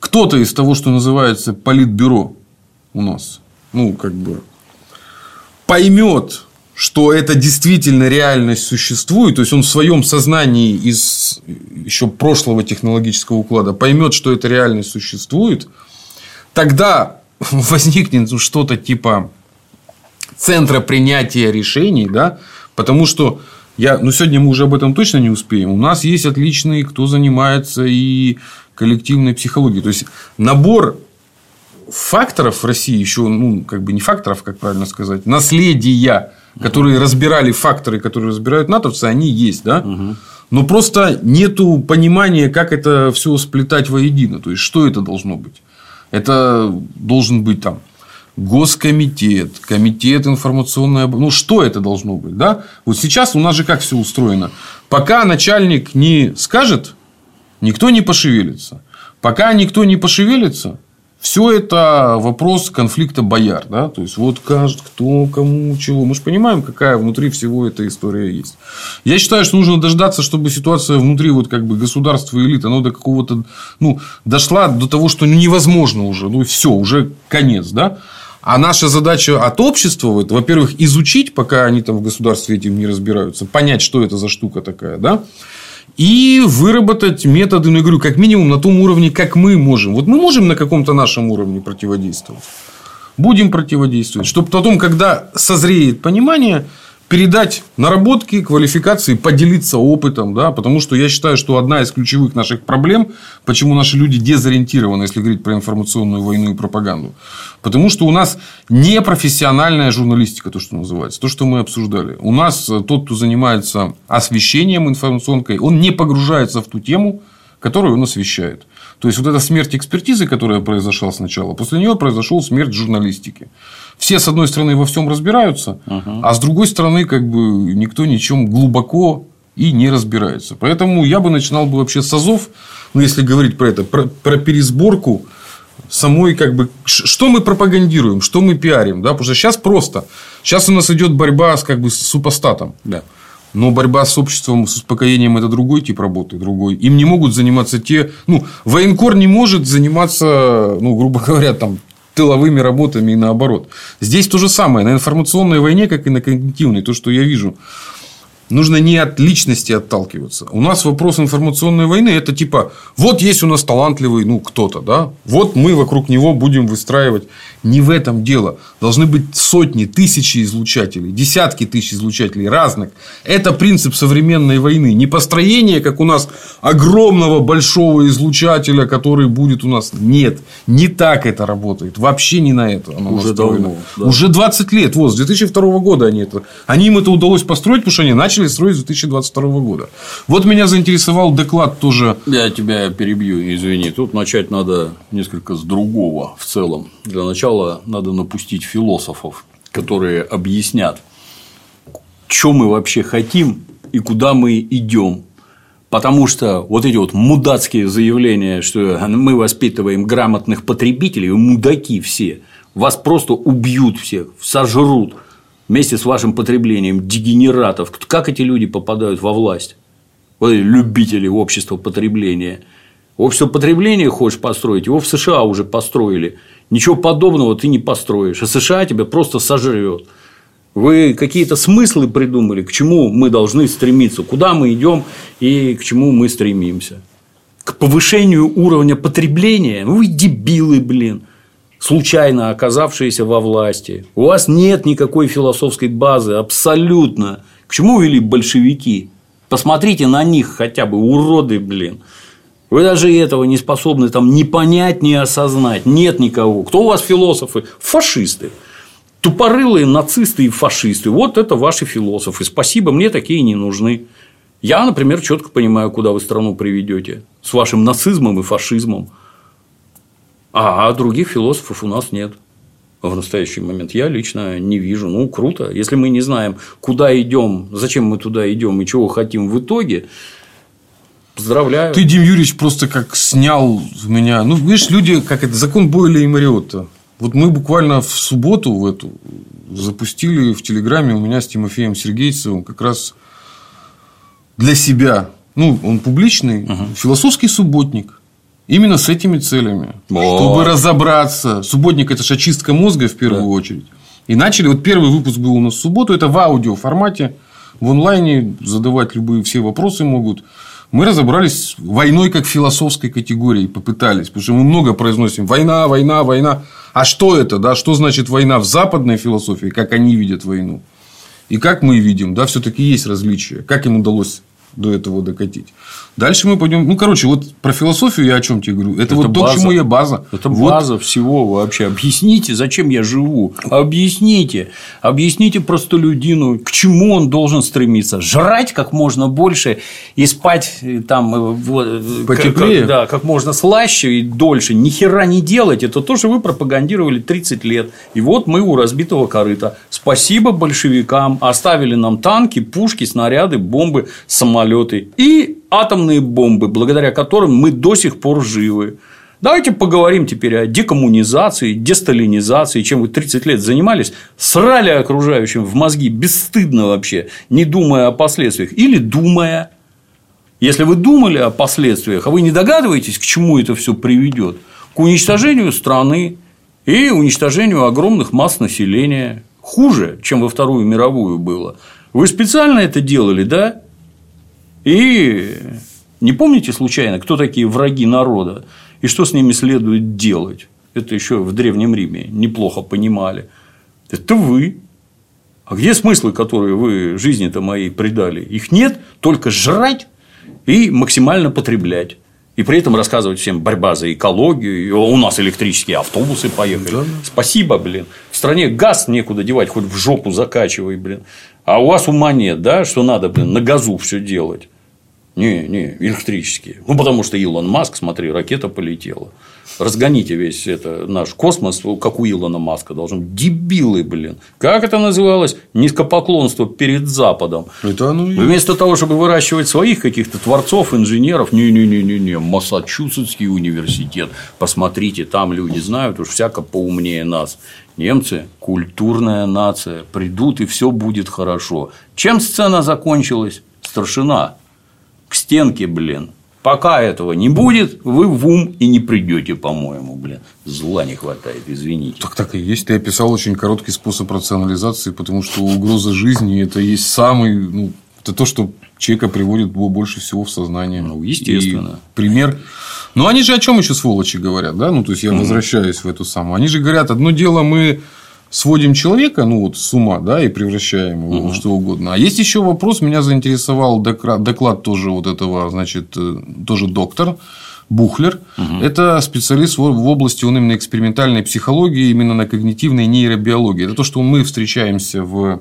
Кто-то из того, что называется политбюро у нас, ну, как бы, поймет, что это действительно реальность существует, то есть он в своем сознании из еще прошлого технологического уклада поймет, что эта реальность существует, тогда возникнет что-то типа центра принятия решений, да, потому что я, ну, сегодня мы уже об этом точно не успеем. У нас есть отличные, кто занимается и коллективной психологией. То есть, набор факторов в России еще, ну, как бы не факторов, как правильно сказать, наследия, которые разбирали факторы, которые разбирают натовцы, они есть, да? Но просто нету понимания, как это все сплетать воедино. То есть, что это должно быть? Это должен быть там Госкомитет, комитет информационной Ну, что это должно быть? Да? Вот сейчас у нас же как все устроено. Пока начальник не скажет, никто не пошевелится. Пока никто не пошевелится, все это вопрос конфликта бояр. Да? То есть, вот каждый, кто, кому, чего. Мы же понимаем, какая внутри всего эта история есть. Я считаю, что нужно дождаться, чтобы ситуация внутри вот как бы государства и элит, она до какого-то, ну, дошла до того, что невозможно уже. Ну, все, уже конец. Да? А наша задача от общества, вот, во-первых, изучить, пока они там в государстве этим не разбираются, понять, что это за штука такая, да, и выработать методы, ну, я говорю, как минимум на том уровне, как мы можем. Вот мы можем на каком-то нашем уровне противодействовать. Будем противодействовать. Чтобы потом, когда созреет понимание, передать наработки, квалификации, поделиться опытом, да, потому что я считаю, что одна из ключевых наших проблем, почему наши люди дезориентированы, если говорить про информационную войну и пропаганду, потому что у нас непрофессиональная журналистика, то, что называется, то, что мы обсуждали. У нас э, тот, кто занимается освещением информационкой, он не погружается в ту тему, которую он освещает. То есть, вот эта смерть экспертизы, которая произошла сначала, после нее произошел смерть журналистики все, с одной стороны, во всем разбираются, угу. а с другой стороны, как бы никто ничем глубоко и не разбирается. Поэтому я бы начинал бы вообще с АЗОВ, ну, если говорить про это, про, про пересборку самой, как бы, что мы пропагандируем, что мы пиарим, да, потому что сейчас просто, сейчас у нас идет борьба с, как бы, с супостатом. Да. Но борьба с обществом, с успокоением – это другой тип работы, другой. Им не могут заниматься те... Ну, военкор не может заниматься, ну, грубо говоря, там, тыловыми работами и наоборот. Здесь то же самое. На информационной войне, как и на когнитивной, то, что я вижу – нужно не от личности отталкиваться. У нас вопрос информационной войны – это типа, вот есть у нас талантливый, ну, кто-то, да, вот мы вокруг него будем выстраивать. Не в этом дело. Должны быть сотни, тысячи излучателей, десятки тысяч излучателей разных. Это принцип современной войны. Не построение, как у нас, огромного большого излучателя, который будет у нас. Нет, не так это работает. Вообще не на это оно Уже настроено. давно, да. Уже 20 лет. Вот, с 2002 года они это... Они им это удалось построить, потому что они начали строить с 2022 года. Вот меня заинтересовал доклад тоже Я тебя перебью, извини. Тут начать надо несколько с другого в целом. Для начала надо напустить философов, которые объяснят, что мы вообще хотим и куда мы идем. Потому что вот эти вот мудацкие заявления, что мы воспитываем грамотных потребителей, мудаки все, вас просто убьют всех, сожрут вместе с вашим потреблением дегенератов. Как эти люди попадают во власть? Вот любители общества потребления. Общество потребления хочешь построить, его в США уже построили. Ничего подобного ты не построишь. А США тебя просто сожрет. Вы какие-то смыслы придумали, к чему мы должны стремиться, куда мы идем и к чему мы стремимся. К повышению уровня потребления? Ну, вы дебилы, блин случайно оказавшиеся во власти. У вас нет никакой философской базы, абсолютно. К чему вели большевики? Посмотрите на них хотя бы, уроды, блин. Вы даже этого не способны там ни понять, ни осознать. Нет никого. Кто у вас философы? Фашисты. Тупорылые нацисты и фашисты. Вот это ваши философы. Спасибо, мне такие не нужны. Я, например, четко понимаю, куда вы страну приведете с вашим нацизмом и фашизмом. А других философов у нас нет в настоящий момент. Я лично не вижу. Ну, круто. Если мы не знаем, куда идем, зачем мы туда идем и чего хотим в итоге, поздравляю. Ты, Дим Юрьевич, просто как снял меня. Ну, видишь, люди, как это, закон Бойля и Мариотта. Вот мы буквально в субботу в эту запустили в Телеграме у меня с Тимофеем Сергеевцевым как раз для себя. Ну, он публичный, Мгм. философский субботник. Именно с этими целями. Вот. Чтобы разобраться. Субботник это же очистка мозга в первую Да. очередь. И начали. Вот первый выпуск был у нас в субботу. Это в аудио формате. В онлайне задавать любые все вопросы могут. Мы разобрались войной как философской категорией, попытались, потому что мы много произносим война, война, война. А что это, да? Что значит война в западной философии, как они видят войну? И как мы видим, да, все-таки есть различия. Как им удалось до этого докатить. Дальше мы пойдем. Ну, короче, вот про философию я о чем тебе говорю. Это, Это вот то, к база. чему я база. Это Вот база всего вообще. Объясните, зачем я живу. Объясните. Объясните простолюдину, к чему он должен стремиться. Жрать как можно больше и спать э, там э, э, Потеплее? Как, да, как можно слаще и дольше. Ни хера не делать. Это то, что вы пропагандировали 30 лет. И вот мы у разбитого корыта. Спасибо большевикам. Оставили нам танки, пушки, снаряды, бомбы, самолеты и атомные бомбы, благодаря которым мы до сих пор живы. Давайте поговорим теперь о декоммунизации, десталинизации, чем вы 30 лет занимались, срали окружающим в мозги бесстыдно вообще, не думая о последствиях или думая. Если вы думали о последствиях, а вы не догадываетесь, к чему это все приведет, к уничтожению страны и уничтожению огромных масс населения, хуже, чем во Вторую мировую было. Вы специально это делали, да? И не помните случайно, кто такие враги народа и что с ними следует делать? Это еще в Древнем Риме неплохо понимали. Это вы. А где смыслы, которые вы жизни-то моей придали? Их нет, только жрать и максимально потреблять. И при этом рассказывать всем борьба за экологию. И у нас электрические автобусы поехали. Да. Спасибо, блин. В стране газ некуда девать, хоть в жопу закачивай, блин. А у вас ума нет, да, что надо, блин, на газу все делать. Не, не, электрические. Ну, потому что Илон Маск, смотри, ракета полетела. Разгоните весь это наш космос, как у Илона Маска должен. Дебилы, блин. Как это называлось? Низкопоклонство перед Западом. Это оно и Вместо того, чтобы выращивать своих каких-то творцов, инженеров, не-не-не-не-не, Массачусетский университет. Посмотрите, там люди знают уж всяко поумнее нас. Немцы – культурная нация, придут и все будет хорошо. Чем сцена закончилась? Старшина. К стенке, блин. Пока этого не будет, вы в ум и не придете, по-моему, блин. Зла не хватает, извините. Так так и есть. Ты описал очень короткий способ рационализации, потому что угроза жизни это есть самый, ну, это то, что человека приводит больше всего в сознание. Ну, естественно. И пример. Но они же о чем еще сволочи говорят, да? Ну, то есть я возвращаюсь в эту самую. Они же говорят, одно дело мы сводим человека, ну вот с ума, да, и превращаем его в что угодно. А есть еще вопрос, меня заинтересовал доклад, доклад тоже вот этого, значит, э, тоже доктор. Бухлер. Это специалист в в области он именно экспериментальной психологии, именно на когнитивной нейробиологии. Это то, что мы встречаемся в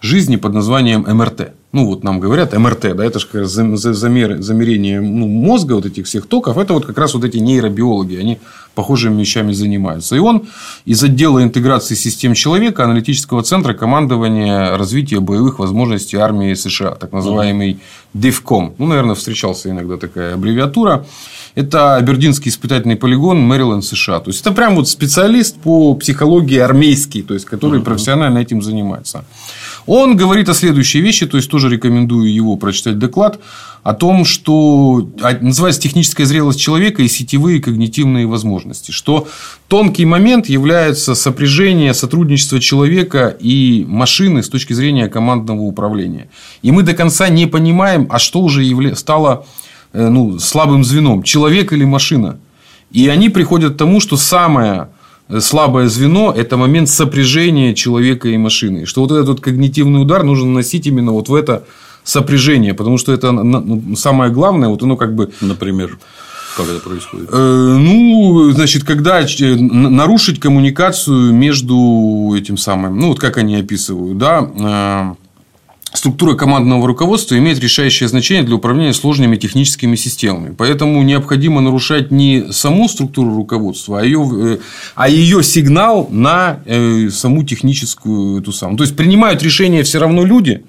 жизни под названием МРТ. Ну, вот нам говорят МРТ, да, это же как раз зам- за- замер, замерение ну, мозга, вот этих всех токов, это вот как раз вот эти нейробиологи, они похожими вещами занимаются. И он из отдела интеграции систем человека, аналитического центра командования развития боевых возможностей армии США, так называемый DEFCOM. Ну, наверное, встречался иногда такая аббревиатура. Это Абердинский испытательный полигон, Мэриленд, США. То есть, это прям вот специалист по психологии армейский, то есть, который профессионально этим занимается. Он говорит о следующей вещи, то есть, тоже рекомендую его прочитать доклад, о том, что а, называется техническая зрелость человека и сетевые когнитивные возможности. Что тонкий момент является сопряжение, сотрудничество человека и машины с точки зрения командного управления. И мы до конца не понимаем, а что уже стало э, ну, слабым звеном, человек или машина. И они приходят к тому, что самое слабое звено – это момент сопряжения человека и машины. Что вот этот вот когнитивный удар нужно наносить именно вот в это сопряжение, потому что это ну, самое главное, вот оно как бы Например, как это происходит? Э, Ну, значит, когда н- нарушить коммуникацию между этим самым, ну, вот как они описывают, да, э, Структура командного руководства имеет решающее значение для управления сложными техническими системами. Поэтому необходимо нарушать не саму структуру руководства, а ее, э, а ее сигнал на э, саму техническую эту самую. То есть принимают решения все равно люди,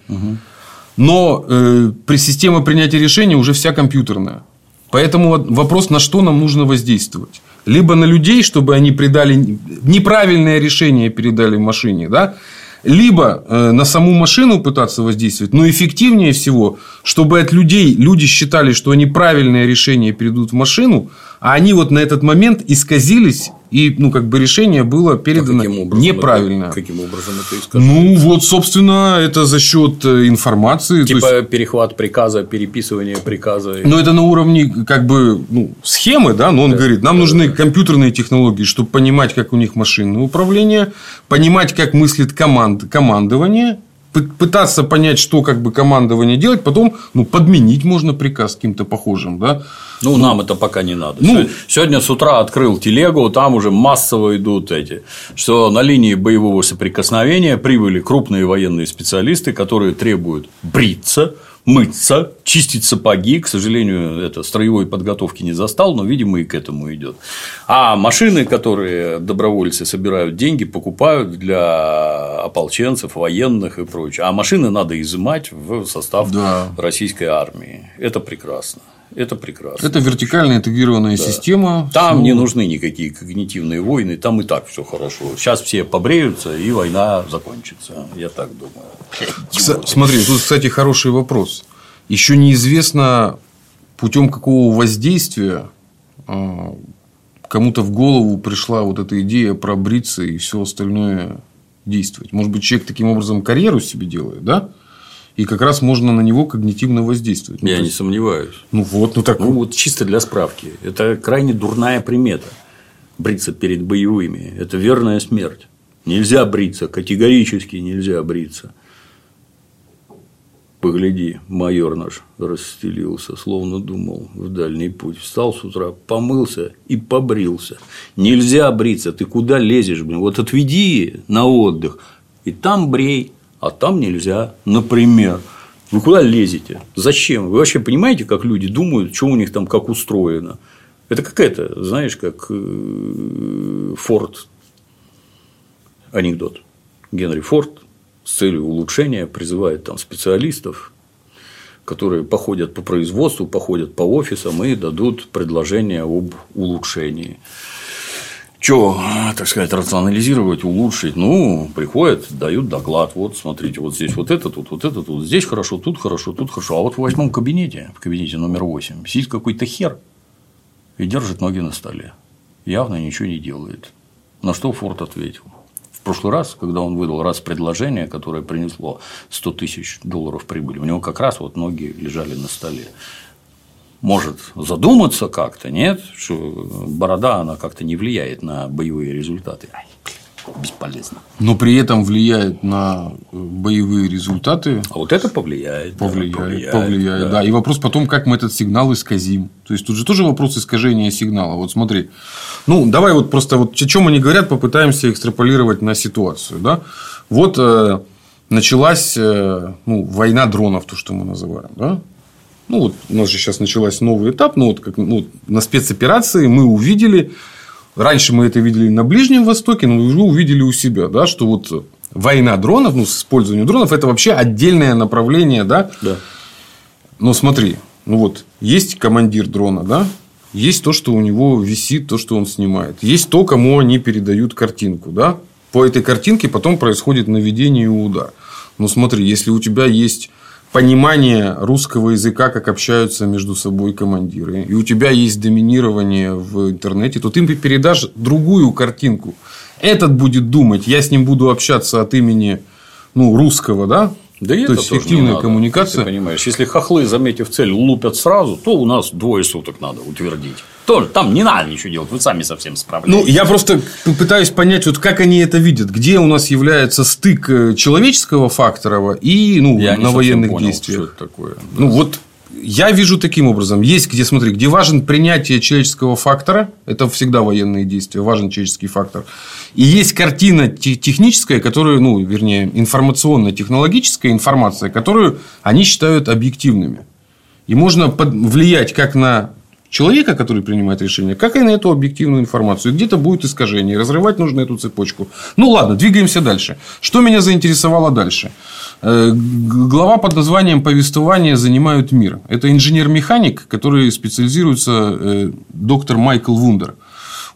но э, при системе принятия решений уже вся компьютерная. Поэтому вопрос, на что нам нужно воздействовать. Либо на людей, чтобы они придали неправильное решение передали машине, да? Либо э, на саму машину пытаться воздействовать, но эффективнее всего, чтобы от людей люди считали, что они правильное решение передадут в машину, а они вот на этот момент исказились, и ну, как бы решение было передано Каким образом неправильно. это- каким образом это искажено? Ну, вот, собственно, это за счет э, информации. то есть- Типа перехват приказа, переписывание приказа. но это на уровне как бы ну, схемы, да, но он говорит, нам нужны компьютерные технологии, чтобы понимать, как у них машинное управление, понимать, как мыслит команд, командование, пытаться понять, что как бы командование делать, потом ну, подменить можно приказ каким-то похожим, да. Ну, нам это пока не надо. Ну- Се- Сегодня с утра открыл телегу, там уже массово идут эти, что на линии боевого соприкосновения прибыли крупные военные специалисты, которые требуют бриться, мыться, чистить сапоги. К сожалению, это строевой подготовки не застал, но, видимо, и к этому идет. А машины, которые добровольцы собирают деньги, покупают для ополченцев, военных и прочее. А машины надо изымать в состав Да. российской армии. Это прекрасно. Это прекрасно. Это вертикальная интегрированная система. Там Ну, не нужны никакие когнитивные войны, там и так все хорошо. Сейчас все побреются, и война закончится. Я так думаю. Смотри, тут, кстати, хороший вопрос. Еще неизвестно, путем какого воздействия а, кому-то в голову пришла вот эта идея про бриться и все остальное действовать. Может быть, человек таким образом карьеру себе делает, да? И как раз можно на него когнитивно воздействовать. Ну, Я то не есть- сомневаюсь. ну вот, ну так Ну, вот чисто для справки. Это крайне дурная примета. Бриться перед боевыми. Это верная смерть. Нельзя бриться, категорически нельзя бриться. Погляди, майор наш расстелился, словно думал в дальний путь. Встал с утра, помылся и побрился. Нельзя бриться, ты куда лезешь, блин? Вот отведи на отдых, и там брей, а там нельзя. Например, Вы куда лезете? Зачем? Вы вообще понимаете, как люди думают, что у них там как устроено? Это какая-то, знаешь, как э, Форд анекдот. Генри Форд с целью улучшения призывает там специалистов, которые походят по производству, походят по офисам и дадут предложение об улучшении. Что, так сказать, рационализировать, улучшить? Ну, приходят, дают доклад. Вот, смотрите, вот здесь вот это, тут вот это, тут здесь хорошо, тут хорошо, тут хорошо. А вот в восьмом кабинете, в кабинете номер восемь, сидит какой-то хер и держит ноги на столе. Явно ничего не делает. На что Форд ответил? В прошлый раз, когда он выдал раз предложение, которое принесло 100 тысяч долларов прибыли, у него как раз вот ноги лежали на столе может задуматься как-то, нет, что борода, она как-то не влияет на боевые результаты. Бесполезно. Но при этом влияет на боевые результаты. А вот это повлияет. Повлияет, да, повлияет, повлияет да. да. И вопрос потом, как мы этот сигнал исказим. То есть тут же тоже вопрос искажения сигнала. Вот смотри. Ну, давай вот просто вот о чем они говорят, попытаемся экстраполировать на ситуацию. Да? Вот э, началась э, ну, война дронов, то, что мы называем. Да? Ну, вот у нас же сейчас началась новый этап. Ну, вот как ну, на спецоперации мы увидели, раньше мы это видели на Ближнем Востоке, но уже увидели у себя, да, что вот война дронов, ну, с использованием дронов, это вообще отдельное направление, да? Да. Но смотри, ну вот есть командир дрона, да? Есть то, что у него висит, то, что он снимает. Есть то, кому они передают картинку, да? По этой картинке потом происходит наведение и удар. Но смотри, если у тебя есть понимание русского языка, как общаются между собой командиры, и у тебя есть доминирование в интернете, то ты передашь другую картинку. Этот будет думать, я с ним буду общаться от имени ну, русского, да, да и то есть эффективная надо, коммуникация. Ты понимаешь, если хохлы, заметив цель, лупят сразу, то у нас двое суток надо утвердить. То, там не надо ничего делать, вы сами совсем справляетесь. Ну, я просто пытаюсь понять, вот как они это видят, где у нас является стык э, человеческого фактора и ну, я на военных понял, действиях. Что это такое. Ну, вот я вижу таким образом. Есть где, смотри, где важен принятие человеческого фактора. Это всегда военные действия. Важен человеческий фактор. И есть картина техническая, которую, ну, вернее, информационно-технологическая информация, которую они считают объективными. И можно влиять как на человека, который принимает решение, как и на эту объективную информацию. Где-то будет искажение, разрывать нужно эту цепочку. Ну ладно, двигаемся дальше. Что меня заинтересовало дальше? Э, глава под названием «Повествование занимают мир». Это инженер-механик, который специализируется э, доктор Майкл Вундер.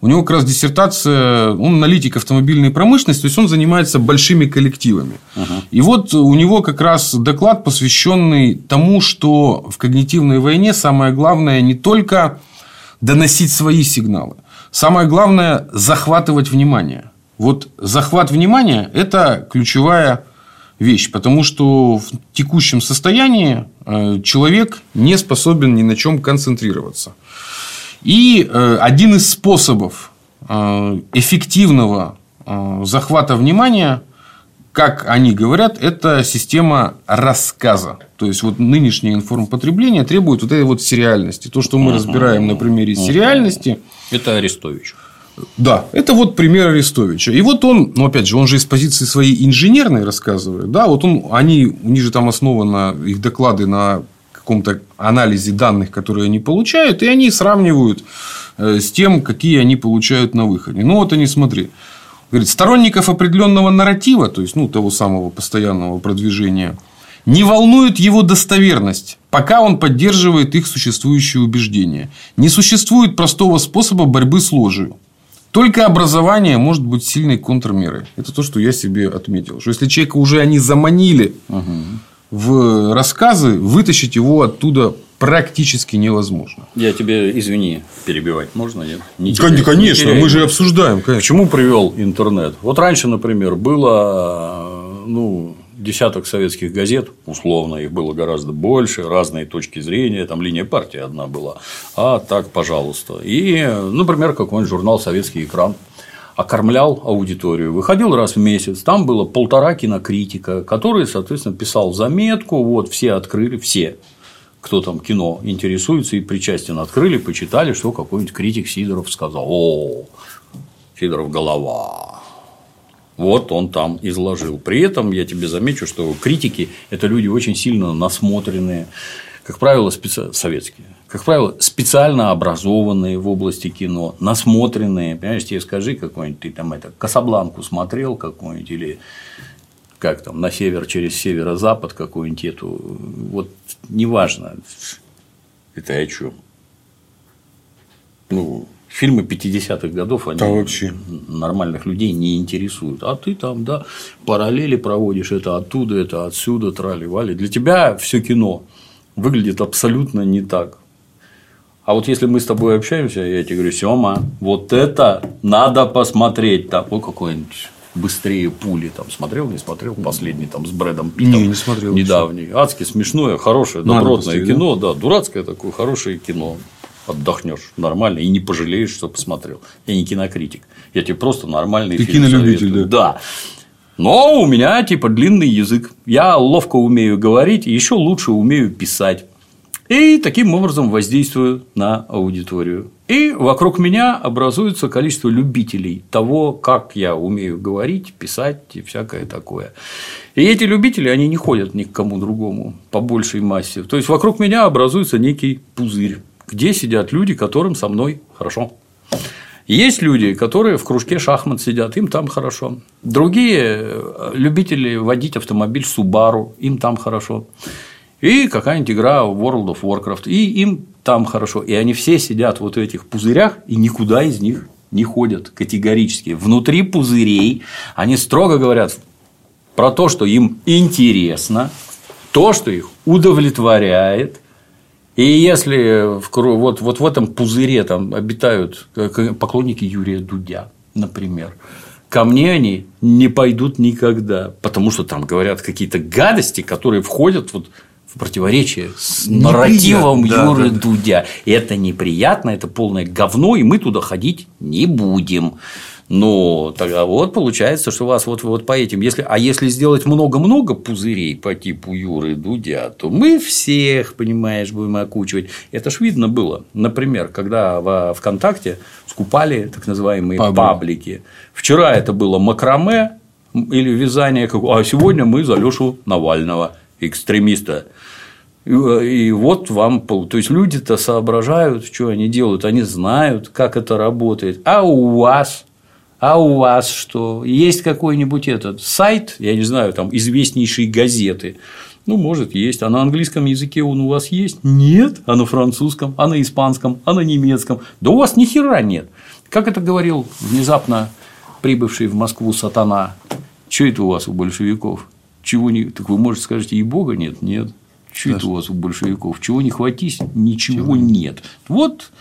У него как раз диссертация, он аналитик автомобильной промышленности, то есть он занимается большими коллективами. Угу. И вот у него как раз доклад, посвященный тому, что в когнитивной войне самое главное не только доносить свои сигналы, самое главное захватывать внимание. Вот захват внимания – это ключевая вещь, потому что в текущем состоянии э, человек не способен ни на чем концентрироваться. И э, один из способов э, эффективного э, захвата внимания, как они говорят, это система рассказа. То есть, вот нынешнее информпотребление требует вот этой вот сериальности. То, что мы разбираем на примере сериальности. Это Арестович. Да, это вот пример Арестовича. И вот он, ну, опять же, он же из позиции своей инженерной рассказывает. Да, вот он, они, у них же там основано их доклады на каком-то анализе данных, которые они получают, и они сравнивают э, с тем, какие они получают на выходе. Ну, вот они, смотри. Говорит, сторонников определенного нарратива, то есть, ну, того самого постоянного продвижения, не волнует его достоверность, пока он поддерживает их существующие убеждения. Не существует простого способа борьбы с ложью. Только образование может быть сильной контрмерой. Это то, что я себе отметил. Что если человека уже они заманили угу в рассказы, вытащить его оттуда практически невозможно. Я тебе, извини, перебивать можно? Нет? Не теряй, конечно, не мы же обсуждаем. Конечно. Почему привел интернет? Вот раньше, например, было ну, десяток советских газет, условно, их было гораздо больше, разные точки зрения, там линия партии одна была, а так, пожалуйста. И, например, какой-нибудь журнал «Советский экран», окормлял аудиторию. Выходил раз в месяц, там было полтора кинокритика, который, соответственно, писал заметку, вот все открыли, все, кто там кино интересуется и причастен, открыли, почитали, что какой-нибудь критик Сидоров сказал. О, Сидоров голова. Вот он там изложил. При этом я тебе замечу, что критики – это люди очень сильно насмотренные, как правило, специ... советские, как правило, специально образованные в области кино, насмотренные. Понимаешь, тебе скажи какой-нибудь, ты там это Касабланку смотрел какой-нибудь или как там, на север через северо-запад какую-нибудь эту, вот неважно, это о чем. Ну, фильмы 50-х годов, они да, вообще. нормальных людей не интересуют. А ты там, да, параллели проводишь, это оттуда, это отсюда, трали-вали. Для тебя все кино выглядит абсолютно не так. А вот если мы с тобой общаемся, я тебе говорю, Сема, вот это надо посмотреть. Такой какой-нибудь быстрее пули там смотрел, не смотрел последний там с Брэдом Питтом. Не, не смотрел. Недавний. Еще. Адски смешное, хорошее, Надо добротное посмотреть, кино, да? да, дурацкое такое, хорошее кино. Отдохнешь нормально и не пожалеешь, что посмотрел. Я не кинокритик. Я тебе просто нормальный Ты фильм кинолюбитель, советую. да. Да. Но у меня типа длинный язык. Я ловко умею говорить и еще лучше умею писать. И таким образом воздействую на аудиторию. И вокруг меня образуется количество любителей того, как я умею говорить, писать и всякое такое. И эти любители, они не ходят ни к кому другому по большей массе. То есть вокруг меня образуется некий пузырь, где сидят люди, которым со мной хорошо. Есть люди, которые в кружке шахмат сидят, им там хорошо. Другие э, любители водить автомобиль Subaru, им там хорошо и какая-нибудь игра World of Warcraft, и им там хорошо. И они все сидят вот в этих пузырях и никуда из них не ходят категорически. Внутри пузырей они строго говорят про то, что им интересно, то, что их удовлетворяет. И если в, вот, вот в этом пузыре там обитают поклонники Юрия Дудя, например, ко мне они не пойдут никогда, потому что там говорят какие-то гадости, которые входят вот в противоречие с нарративом да, Юры да, да. Дудя. Это неприятно, это полное говно, и мы туда ходить не будем. Но тогда вот получается, что у вас вот, вот по этим, если, а если сделать много-много пузырей по типу Юры Дудя, то мы всех, понимаешь, будем окучивать. Это ж видно было. Например, когда во ВКонтакте скупали так называемые Паблик. паблики. Вчера это было макраме или вязание, а сегодня мы за Лешу Навального экстремиста. И вот вам, то есть люди-то соображают, что они делают, они знают, как это работает. А у вас, а у вас что? Есть какой-нибудь этот сайт, я не знаю, там известнейшие газеты. Ну, может, есть. А на английском языке он у вас есть? Нет. А на французском, а на испанском, а на немецком? Да у вас ни хера нет. Как это говорил внезапно прибывший в Москву сатана? Что это у вас у большевиков? Чего не. Так вы, можете скажете, и Бога нет? Нет. Что это у вас у большевиков? Чего не хватись, ничего Чего? нет. Вот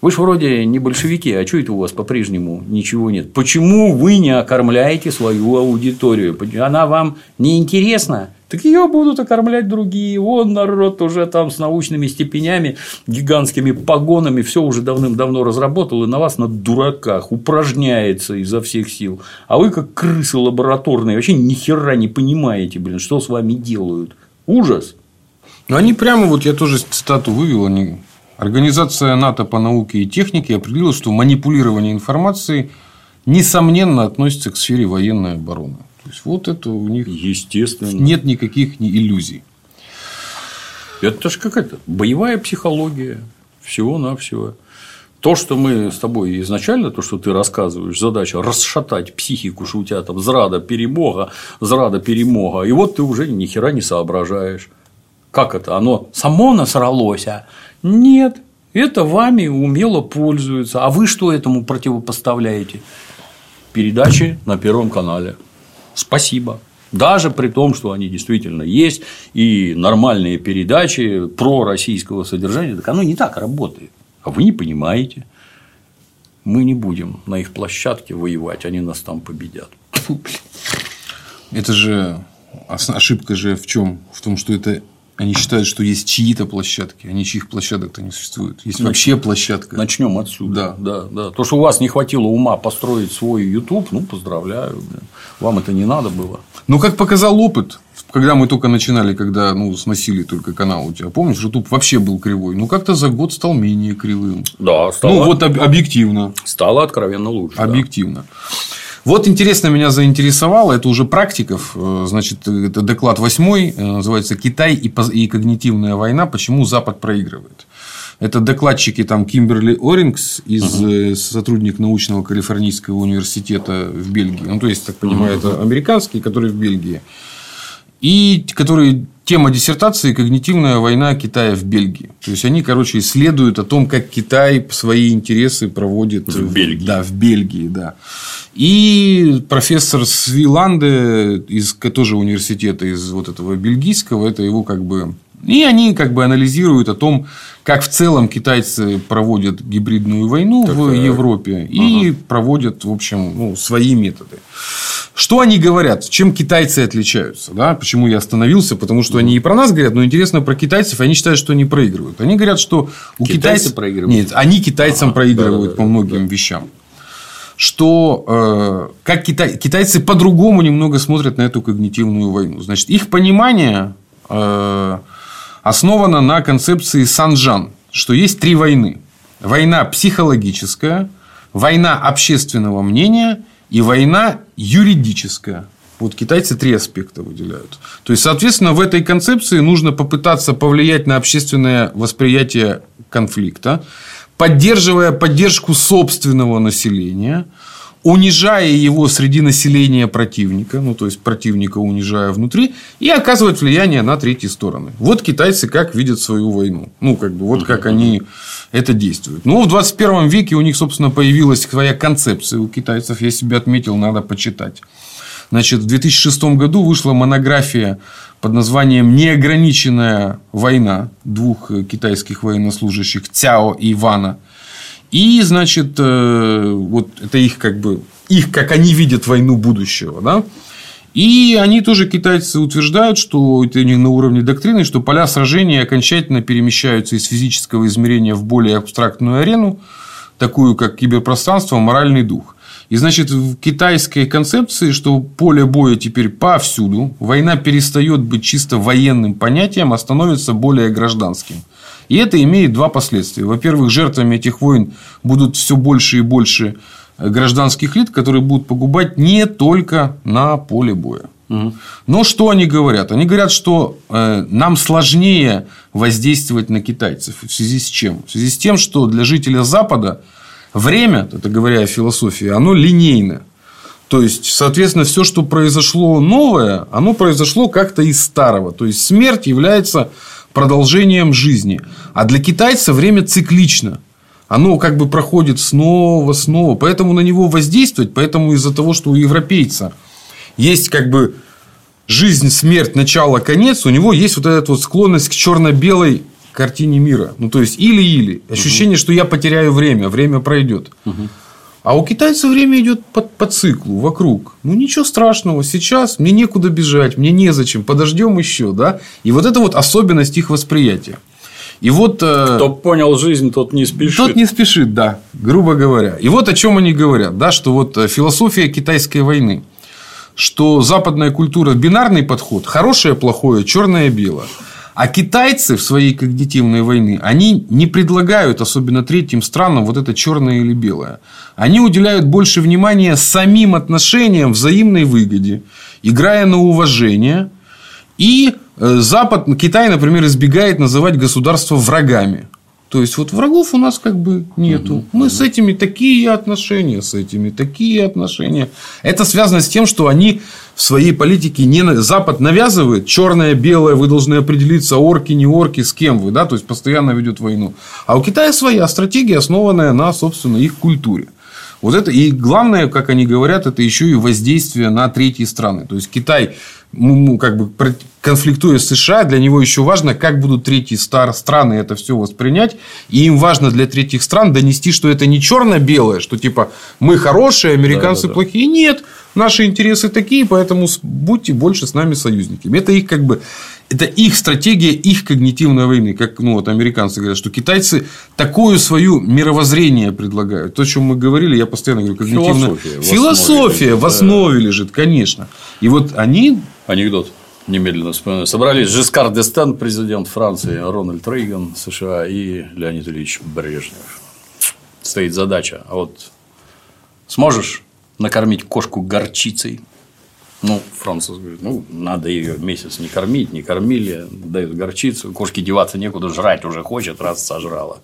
вы же вроде не большевики, а что это у вас по-прежнему ничего нет? Почему вы не окормляете свою аудиторию? Она вам не интересна? Так ее будут окормлять другие. Вон народ уже там с научными степенями, гигантскими погонами, все уже давным-давно разработал и на вас на дураках упражняется изо всех сил. А вы как крысы лабораторные вообще ни хера не понимаете, блин, что с вами делают. Ужас. Ну, они прямо, вот я тоже цитату вывел, они... Организация НАТО по науке и технике определила, что манипулирование информацией несомненно относится к сфере военной обороны. То есть, вот это у них Естественно. нет никаких иллюзий. Это же какая-то боевая психология всего-навсего. То, что мы с тобой изначально, то, что ты рассказываешь, задача расшатать психику, что у тебя там зрада перемога, зрада перемога, и вот ты уже ни хера не соображаешь. Как это? Оно само насралось, а? Нет, это вами умело пользуются. А вы что этому противопоставляете? Передачи на Первом канале. Спасибо. Даже при том, что они действительно есть, и нормальные передачи про российского содержания, так оно не так работает. А вы не понимаете. Мы не будем на их площадке воевать, они нас там победят. Это же ошибка же в чем? В том, что это они считают, что есть чьи-то площадки, а ничьих площадок-то не существует. Есть вообще площадка. Начнем отсюда. Да. да, да. То, что у вас не хватило ума построить свой YouTube, ну, поздравляю. Вам это не надо было. Ну, как показал опыт, когда мы только начинали, когда ну, сносили только канал у тебя, помнишь, YouTube вообще был кривой. Ну, как-то за год стал менее кривым. Да, стало. Ну, вот объективно. Стало откровенно лучше. Объективно. Да. Вот интересно меня заинтересовало, это уже практиков, э, значит, это доклад восьмой, э, называется «Китай и когнитивная война. Почему Запад проигрывает». Это докладчики там Кимберли Орингс, из угу. сотрудник научного Калифорнийского университета в Бельгии. Ну, то есть, так понимаю, угу. это американский, который в Бельгии. И который тема диссертации «Когнитивная война Китая в Бельгии». То есть, они, короче, исследуют о том, как Китай свои интересы проводит в Бельгии. Да, в Бельгии, да. И профессор Свиланде из тоже университета из вот этого бельгийского, это его как бы и они как бы анализируют о том, как в целом китайцы проводят гибридную войну так, в Европе и ага. проводят, в общем, ну, свои методы. Что они говорят? Чем китайцы отличаются? Да? Почему я остановился? Потому что они и про нас говорят, но интересно про китайцев. Они считают, что они проигрывают. Они говорят, что у китайцы китайцев... проигрывают. Нет, они китайцам ага, проигрывают да, да, по многим да. вещам. Что э, как китай... китайцы по-другому немного смотрят на эту когнитивную войну. Значит, их понимание э, основана на концепции Санжан, что есть три войны. Война психологическая, война общественного мнения и война юридическая. Вот китайцы три аспекта выделяют. То есть, соответственно, в этой концепции нужно попытаться повлиять на общественное восприятие конфликта, поддерживая поддержку собственного населения – унижая его среди населения противника, ну, то есть, противника унижая внутри, и оказывать влияние на третьи стороны. Вот китайцы как видят свою войну. Ну, как бы, вот как они это действуют. Ну, в 21 веке у них, собственно, появилась своя концепция у китайцев. Я себе отметил, надо почитать. Значит, в 2006 году вышла монография под названием «Неограниченная война» двух китайских военнослужащих Цяо и Ивана – и, значит, э, вот это их как бы, их, как они видят войну будущего, да. И они тоже, китайцы, утверждают, что это не на уровне доктрины, что поля сражения окончательно перемещаются из физического измерения в более абстрактную арену, такую как киберпространство, моральный дух. И, значит, в китайской концепции, что поле боя теперь повсюду, война перестает быть чисто военным понятием, а становится более гражданским. И это имеет два последствия. Во-первых, жертвами этих войн будут все больше и больше э, гражданских лиц, которые будут погубать не только на поле боя. Но что они говорят? Они говорят, что э, нам сложнее воздействовать на китайцев. В связи с чем? В связи с тем, что для жителя Запада время, это говоря о философии, оно линейно. То есть, соответственно, все, что произошло новое, оно произошло как-то из старого. То есть, смерть является продолжением жизни. А для китайца время циклично. Оно как бы проходит снова, снова. Поэтому на него воздействовать, поэтому из-за того, что у европейца есть как бы жизнь, смерть, начало, конец, у него есть вот эта вот склонность к черно-белой картине мира. Ну, то есть, или-или. Ощущение, угу. что я потеряю время, время пройдет. Угу. А у китайцев время идет по, по циклу, вокруг. Ну, ничего страшного. Сейчас мне некуда бежать, мне незачем. Подождем еще, да? И вот это вот особенность их восприятия. И вот... Э, Кто понял жизнь, тот не спешит. Тот не спешит, да, грубо говоря. И вот о чем они говорят, да, что вот э, философия китайской войны, что западная культура бинарный подход, хорошее, плохое, черное, белое. А китайцы в своей когнитивной войны, они не предлагают, особенно третьим странам, вот это черное или белое. Они уделяют больше внимания самим отношениям, взаимной выгоде, играя на уважение. И э, Запад, Китай, например, избегает называть государства врагами. То есть, вот врагов у нас как бы нету. Угу, Мы угу. с этими такие отношения, с этими такие отношения. Это связано с тем, что они в своей политике не Запад навязывает черное, белое, вы должны определиться, орки, не орки, с кем вы, да, то есть постоянно ведет войну. А у Китая своя стратегия, основанная на, собственно, их культуре. Вот это и главное, как они говорят, это еще и воздействие на третьи страны. То есть Китай, ну, как бы конфликтуя с США, для него еще важно, как будут третьи страны это все воспринять. И им важно для третьих стран донести, что это не черно-белое, что типа мы хорошие, американцы да, да, да. плохие. Нет, наши интересы такие, поэтому будьте больше с нами союзниками. Это их как бы это их стратегия, их когнитивной войны. Как ну, вот американцы говорят, что китайцы такое свое мировоззрение предлагают. То, о чем мы говорили, я постоянно говорю, когнитивная философия. Философия в основе да. лежит, конечно. И вот они. Анекдот немедленно собрались Жискар Дестен, президент Франции, Рональд Рейган, США и Леонид Ильич Брежнев. Стоит задача. А вот сможешь накормить кошку горчицей. Ну, француз говорит, ну, надо ее месяц не кормить, не кормили, дают горчицу, кошке деваться некуда, жрать уже хочет, раз сожрала.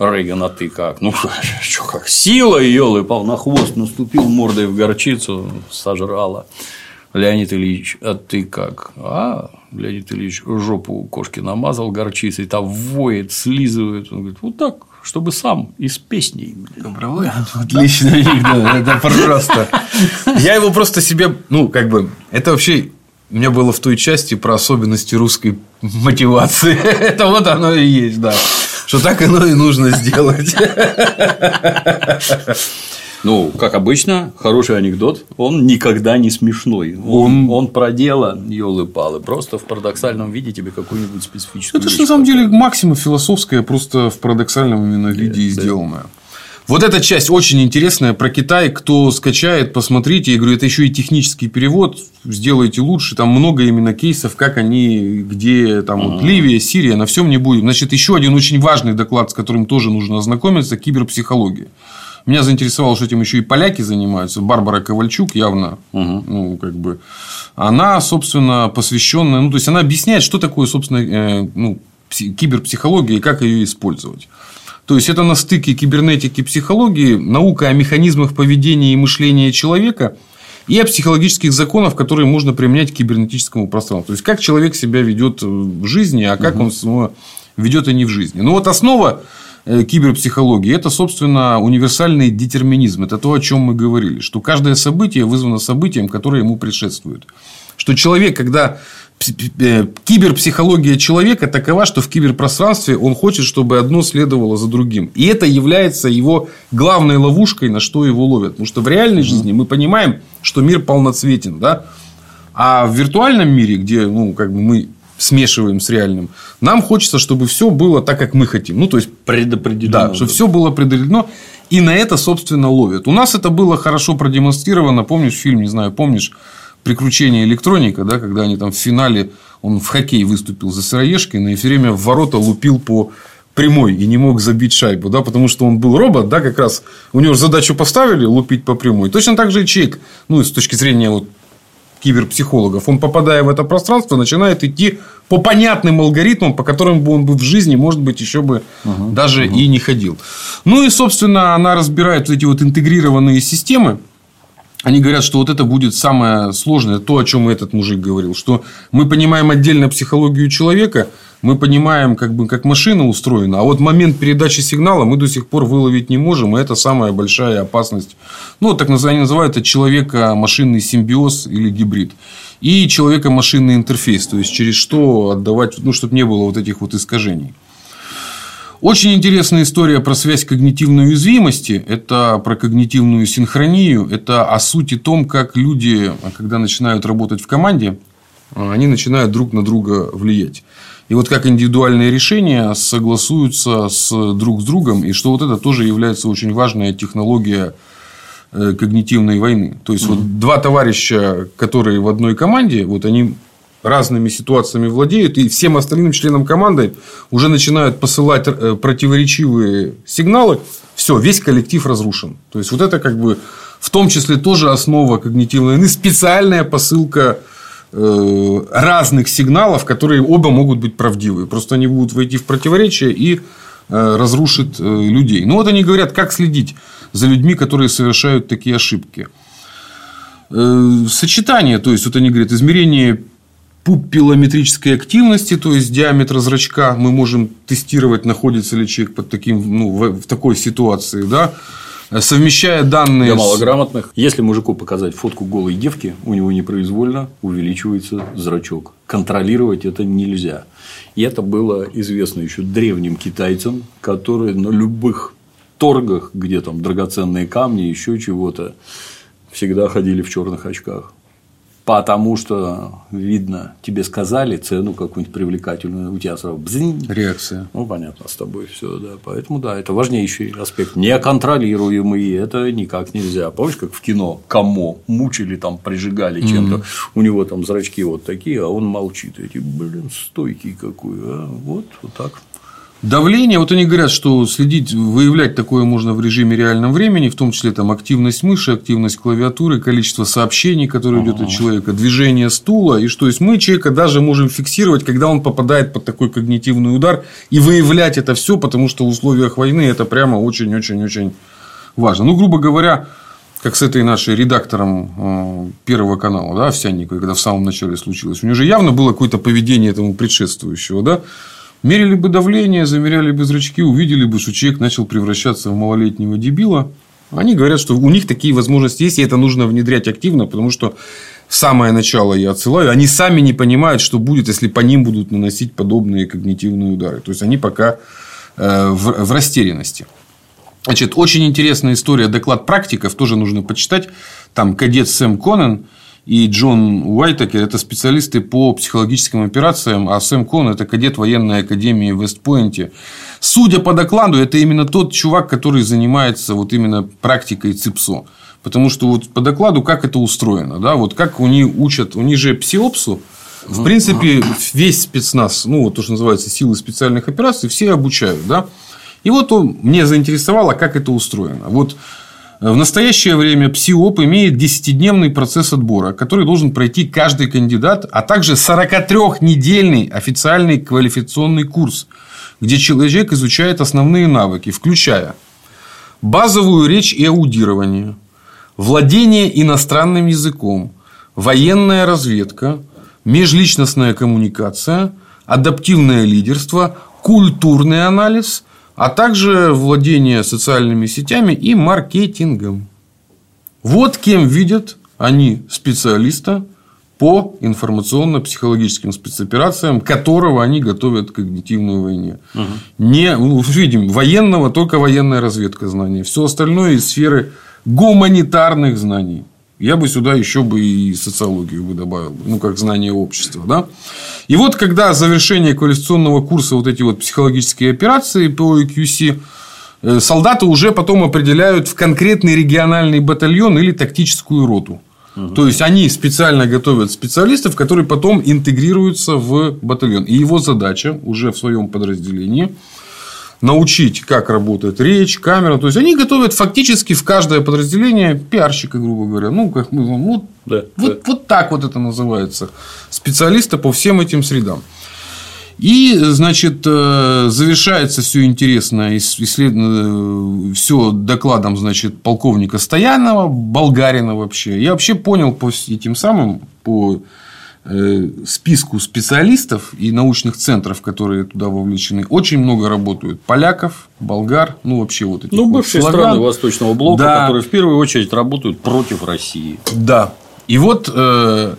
Рейган, а ты как? Ну, что как? Сила, елы, пал на хвост наступил мордой в горчицу, сожрала. Леонид Ильич, а ты как? А, Леонид Ильич жопу кошки намазал горчицей, там воет, слизывает. Он говорит, вот так, чтобы сам из песней. Добровой? Отлично, это просто. Я его просто себе, ну, как бы, это вообще у меня было в той части про особенности русской мотивации. Это вот оно и есть, да. Что так оно и нужно сделать. Ну, как обычно, хороший анекдот, он никогда не смешной. Он, он... он про дело, елы-палы, просто в парадоксальном виде тебе какую-нибудь специфическую Это же на самом деле максима философская, просто в парадоксальном именно виде и сделанная. Вот эта часть очень интересная про Китай. Кто скачает, посмотрите. Я говорю, это еще и технический перевод. Сделайте лучше. Там много именно кейсов, как они, где там вот Ливия, Сирия, на всем не будем. Значит, еще один очень важный доклад, с которым тоже нужно ознакомиться, киберпсихология. Меня заинтересовало, что этим еще и поляки занимаются. Барбара Ковальчук явно, угу. ну, как бы, она, собственно, посвященная, ну, то есть, она объясняет, что такое, собственно, э, ну, киберпсихология и как ее использовать. То есть, это на стыке кибернетики и психологии, наука о механизмах поведения и мышления человека и о психологических законах, которые можно применять к кибернетическому пространству. То есть, как человек себя ведет в жизни, а как угу. он ведет и не в жизни. Ну, вот основа киберпсихологии, это, собственно, универсальный детерминизм. Это то, о чем мы говорили, что каждое событие вызвано событием, которое ему предшествует. Что человек, когда э, киберпсихология человека такова, что в киберпространстве он хочет, чтобы одно следовало за другим. И это является его главной ловушкой, на что его ловят. Потому что в реальной жизни мы понимаем, что мир полноцветен. Да? А в виртуальном мире, где ну, как бы мы смешиваем с реальным. Нам хочется, чтобы все было так, как мы хотим. Ну, то есть, предопределено. Да, чтобы все было предопределено. И на это, собственно, ловят. У нас это было хорошо продемонстрировано. Помнишь фильм, не знаю, помнишь приключения электроника, да, когда они там в финале он в хоккей выступил за Сыроежкина и все время в ворота лупил по прямой и не мог забить шайбу, да, потому что он был робот, да, как раз у него задачу поставили лупить по прямой. Точно так же и человек, ну, с точки зрения вот киберпсихологов. Он, попадая в это пространство, начинает идти по понятным алгоритмам, по которым бы он бы в жизни, может быть, еще бы угу, даже угу. и не ходил. Ну и, собственно, она разбирает вот эти вот интегрированные системы. Они говорят, что вот это будет самое сложное, то, о чем этот мужик говорил, что мы понимаем отдельно психологию человека, мы понимаем, как, бы, как машина устроена, а вот момент передачи сигнала мы до сих пор выловить не можем, и это самая большая опасность. Ну, так называют это человека-машинный симбиоз или гибрид. И человека-машинный интерфейс, то есть, через что отдавать, ну, чтобы не было вот этих вот искажений. Очень интересная история про связь когнитивной уязвимости. Это про когнитивную синхронию. Это о сути том, как люди, когда начинают работать в команде, они начинают друг на друга влиять. И вот как индивидуальные решения согласуются с друг с другом, и что вот это тоже является очень важная технология э, когнитивной войны. То есть, угу. вот два товарища, которые в одной команде, вот они разными ситуациями владеют, и всем остальным членам команды уже начинают посылать э, противоречивые сигналы, все, весь коллектив разрушен. То есть, вот это как бы в том числе тоже основа когнитивной войны, специальная посылка Э, разных сигналов, которые оба могут быть правдивы. Просто они будут войти в противоречие и э, разрушит людей. Ну, вот они говорят, как следить за людьми, которые совершают такие ошибки. Сочетание, то есть, вот они говорят, измерение пупиллометрической активности, то есть диаметра зрачка, мы можем тестировать, находится ли человек под таким, ну, в такой ситуации, да, совмещая данные... Для малограмотных. Если мужику показать фотку голой девки, у него непроизвольно увеличивается зрачок. Контролировать это нельзя. И это было известно еще древним китайцам, которые на любых торгах, где там драгоценные камни, еще чего-то, всегда ходили в черных очках потому что, видно, тебе сказали цену какую-нибудь привлекательную, у тебя сразу бзинь. Реакция. Ну, понятно, с тобой все, да. Поэтому, да, это важнейший аспект. Неконтролируемый, это никак нельзя. Помнишь, как в кино Камо мучили, там, прижигали чем-то, mm-hmm. у него там зрачки вот такие, а он молчит. Эти, блин, стойкий какой, а? Вот, вот так. Давление, вот они говорят, что следить, выявлять такое можно в режиме реального времени, в том числе там активность мыши, активность клавиатуры, количество сообщений, которые идет от человека, движение стула, и что есть мы человека даже можем фиксировать, когда он попадает под такой когнитивный удар, и выявлять это все, потому что в условиях войны это прямо очень-очень-очень важно. Ну, грубо говоря, как с этой нашей редактором э, Первого канала, да, Овсянниковой, когда в самом начале случилось. У нее же явно было какое-то поведение этому предшествующего, да. Мерили бы давление, замеряли бы зрачки, увидели бы, что человек начал превращаться в малолетнего дебила. Они говорят, что у них такие возможности есть, и это нужно внедрять активно, потому что самое начало я отсылаю, они сами не понимают, что будет, если по ним будут наносить подобные когнитивные удары. То есть, они пока э, в растерянности. Значит, очень интересная история, доклад практиков, тоже нужно почитать. Там кадет Сэм Коннен и Джон Уайтакер – это специалисты по психологическим операциям, а Сэм Коннен – это кадет военной академии в Вестпойнте. Судя по докладу, это именно тот чувак, который занимается вот именно практикой ЦИПСО. Потому что вот по докладу, как это устроено, да, вот как у них учат, у них же псиопсу, в принципе, весь спецназ, ну, вот то, что называется силы специальных операций, все обучают, да. И вот он, мне заинтересовало, как это устроено. Вот в настоящее время ПСИОП имеет 10-дневный процесс отбора, который должен пройти каждый кандидат, а также 43-недельный официальный квалификационный курс, где человек изучает основные навыки, включая базовую речь и аудирование, владение иностранным языком, военная разведка, межличностная коммуникация, адаптивное лидерство, культурный анализ – а также владение социальными сетями и маркетингом. Вот кем видят они специалиста по информационно-психологическим спецоперациям, которого они готовят к когнитивной войне. Угу. Не, ну, видим, военного только военная разведка знаний. Все остальное из сферы гуманитарных знаний. Я бы сюда еще бы и социологию бы добавил, ну, как знание общества, да. И вот, когда завершение квалификационного курса вот эти вот психологические операции по EQC, э, солдаты уже потом определяют в конкретный региональный батальон или тактическую роту. Угу. То есть, они специально готовят специалистов, которые потом интегрируются в батальон. И его задача уже в своем подразделении научить, как работает речь, камера. То есть, они готовят фактически в каждое подразделение пиарщика, грубо говоря. Ну, как мы вот, да, вот, да. вот так вот это называется. Специалиста по всем этим средам. И, значит, э, завершается все интересно, исследование, все докладом, значит, полковника Стоянова, болгарина вообще. Я вообще понял по этим самым, по Э, списку специалистов и научных центров, которые туда вовлечены, очень много работают поляков, болгар, ну вообще вот эти. Ну, бывшие славян. страны Восточного блока, да. которые в первую очередь работают против России. Да. И вот э,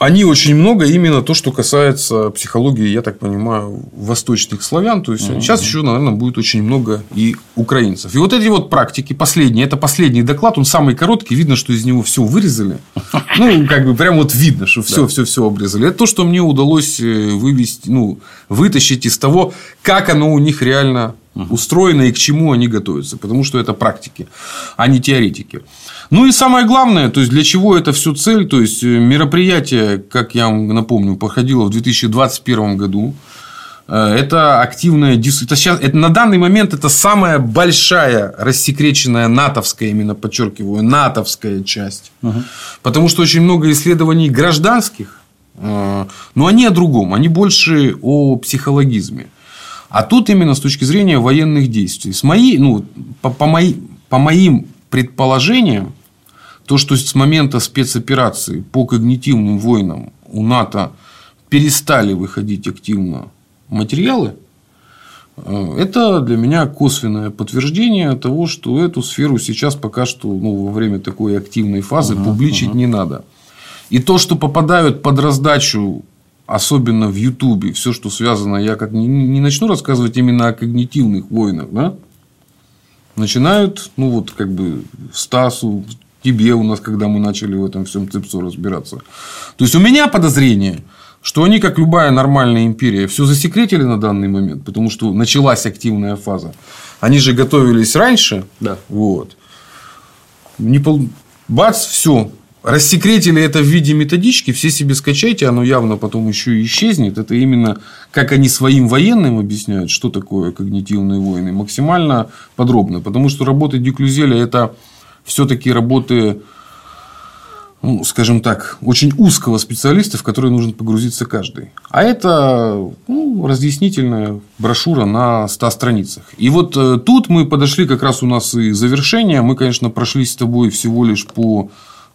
они очень много именно то, что касается психологии, я так понимаю, восточных славян. То есть, угу. сейчас еще, наверное, будет очень много и украинцев. И вот эти вот практики, последние, это последний доклад, он самый короткий, видно, что из него все вырезали. Ну, как бы прям вот видно, что все, все, все обрезали. Это то, что мне удалось э, вывести, ну, вытащить из того, как оно у них реально устроено и к чему они готовятся. Потому что это практики, а не теоретики. Ну и самое главное, то есть для чего это все цель, то есть э, мероприятие, как я вам напомню, проходило в 2021 году. Э, это активная это сейчас, это, на данный момент это самая большая рассекреченная натовская, именно подчеркиваю, натовская часть. Угу. Потому что очень много исследований гражданских, э, но они о другом, они больше о психологизме. А тут именно с точки зрения военных действий. С моей, ну, по, по, мои, по моим предположениям, то, что с момента спецоперации по когнитивным войнам у НАТО перестали выходить активно материалы, э, это для меня косвенное подтверждение того, что эту сферу сейчас пока что ну, во время такой активной фазы угу, публичить угу. не надо. И то, что попадают под раздачу, особенно в Ютубе, все, что связано, я как не, не начну рассказывать именно о когнитивных войнах, да? начинают, ну вот как бы Стасу, тебе у нас, когда мы начали в этом всем цепсу разбираться. То есть, у меня подозрение, что они, как любая нормальная империя, все засекретили на данный момент, потому что началась активная фаза. Они же готовились раньше. Да. Вот. Не пол... Бац, все. Рассекретили это в виде методички, все себе скачайте, оно явно потом еще и исчезнет. Это именно как они своим военным объясняют, что такое когнитивные войны, максимально подробно. Потому что работы Дюклюзеля это все-таки работы ну, скажем так, очень узкого специалиста, в который нужно погрузиться каждый. А это ну, разъяснительная брошюра на 100 страницах. И вот э, тут мы подошли как раз у нас и завершение. Мы, конечно, прошлись с тобой всего лишь по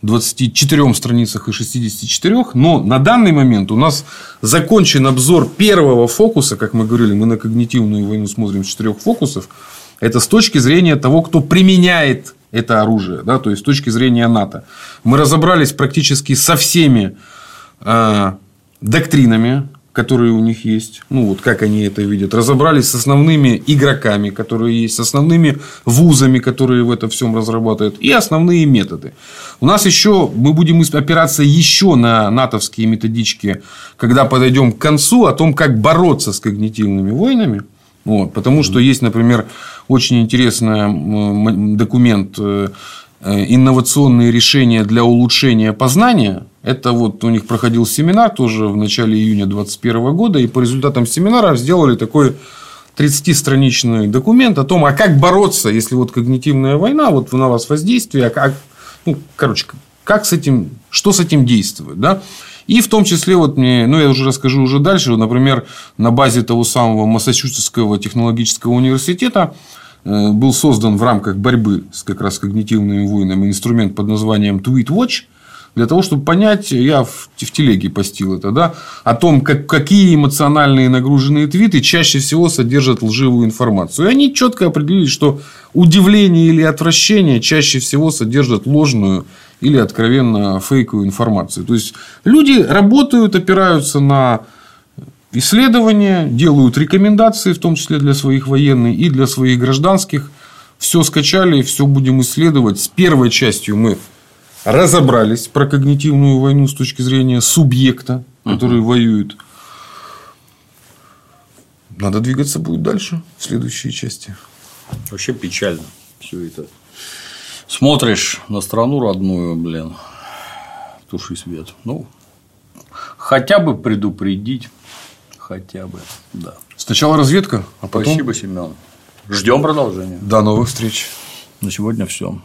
24 страницах и 64, но на данный момент у нас закончен обзор первого фокуса, как мы говорили, мы на когнитивную войну смотрим четырех фокусов. Это с точки зрения того, кто применяет это оружие, да, то есть с точки зрения НАТО. Мы разобрались практически со всеми э, доктринами, которые у них есть, ну вот как они это видят, разобрались с основными игроками, которые есть, с основными вузами, которые в этом всем разрабатывают, и основные методы. У нас еще мы будем опираться еще на натовские методички, когда подойдем к концу, о том, как бороться с когнитивными войнами. Вот, потому что есть, например, очень интересный документ э, э, инновационные решения для улучшения познания. Это вот у них проходил семинар тоже в начале июня 2021 года. И по результатам семинара сделали такой 30-страничный документ о том, а как бороться, если вот когнитивная война, вот на вас воздействие, а как, ну, короче, как с этим, что с этим действует, да? И в том числе, вот мне, ну, я уже расскажу уже дальше, например, на базе того самого Массачусетского технологического университета э, был создан в рамках борьбы с как раз когнитивными войнами инструмент под названием Tweet Watch, для того, чтобы понять, я в, телеге постил это, да, о том, как, какие эмоциональные нагруженные твиты чаще всего содержат лживую информацию. И они четко определили, что удивление или отвращение чаще всего содержат ложную или откровенно фейковую информацию. То есть люди работают, опираются на исследования, делают рекомендации, в том числе для своих военных и для своих гражданских. Все скачали, все будем исследовать. С первой частью мы разобрались про когнитивную войну с точки зрения субъекта, который угу. воюет. Надо двигаться будет дальше в следующей части. Вообще печально все это. Смотришь на страну родную, блин, туши свет. Ну, хотя бы предупредить, хотя бы, да. Сначала разведка, а потом... Спасибо, Семен. Ждем продолжения. До новых встреч. На сегодня все.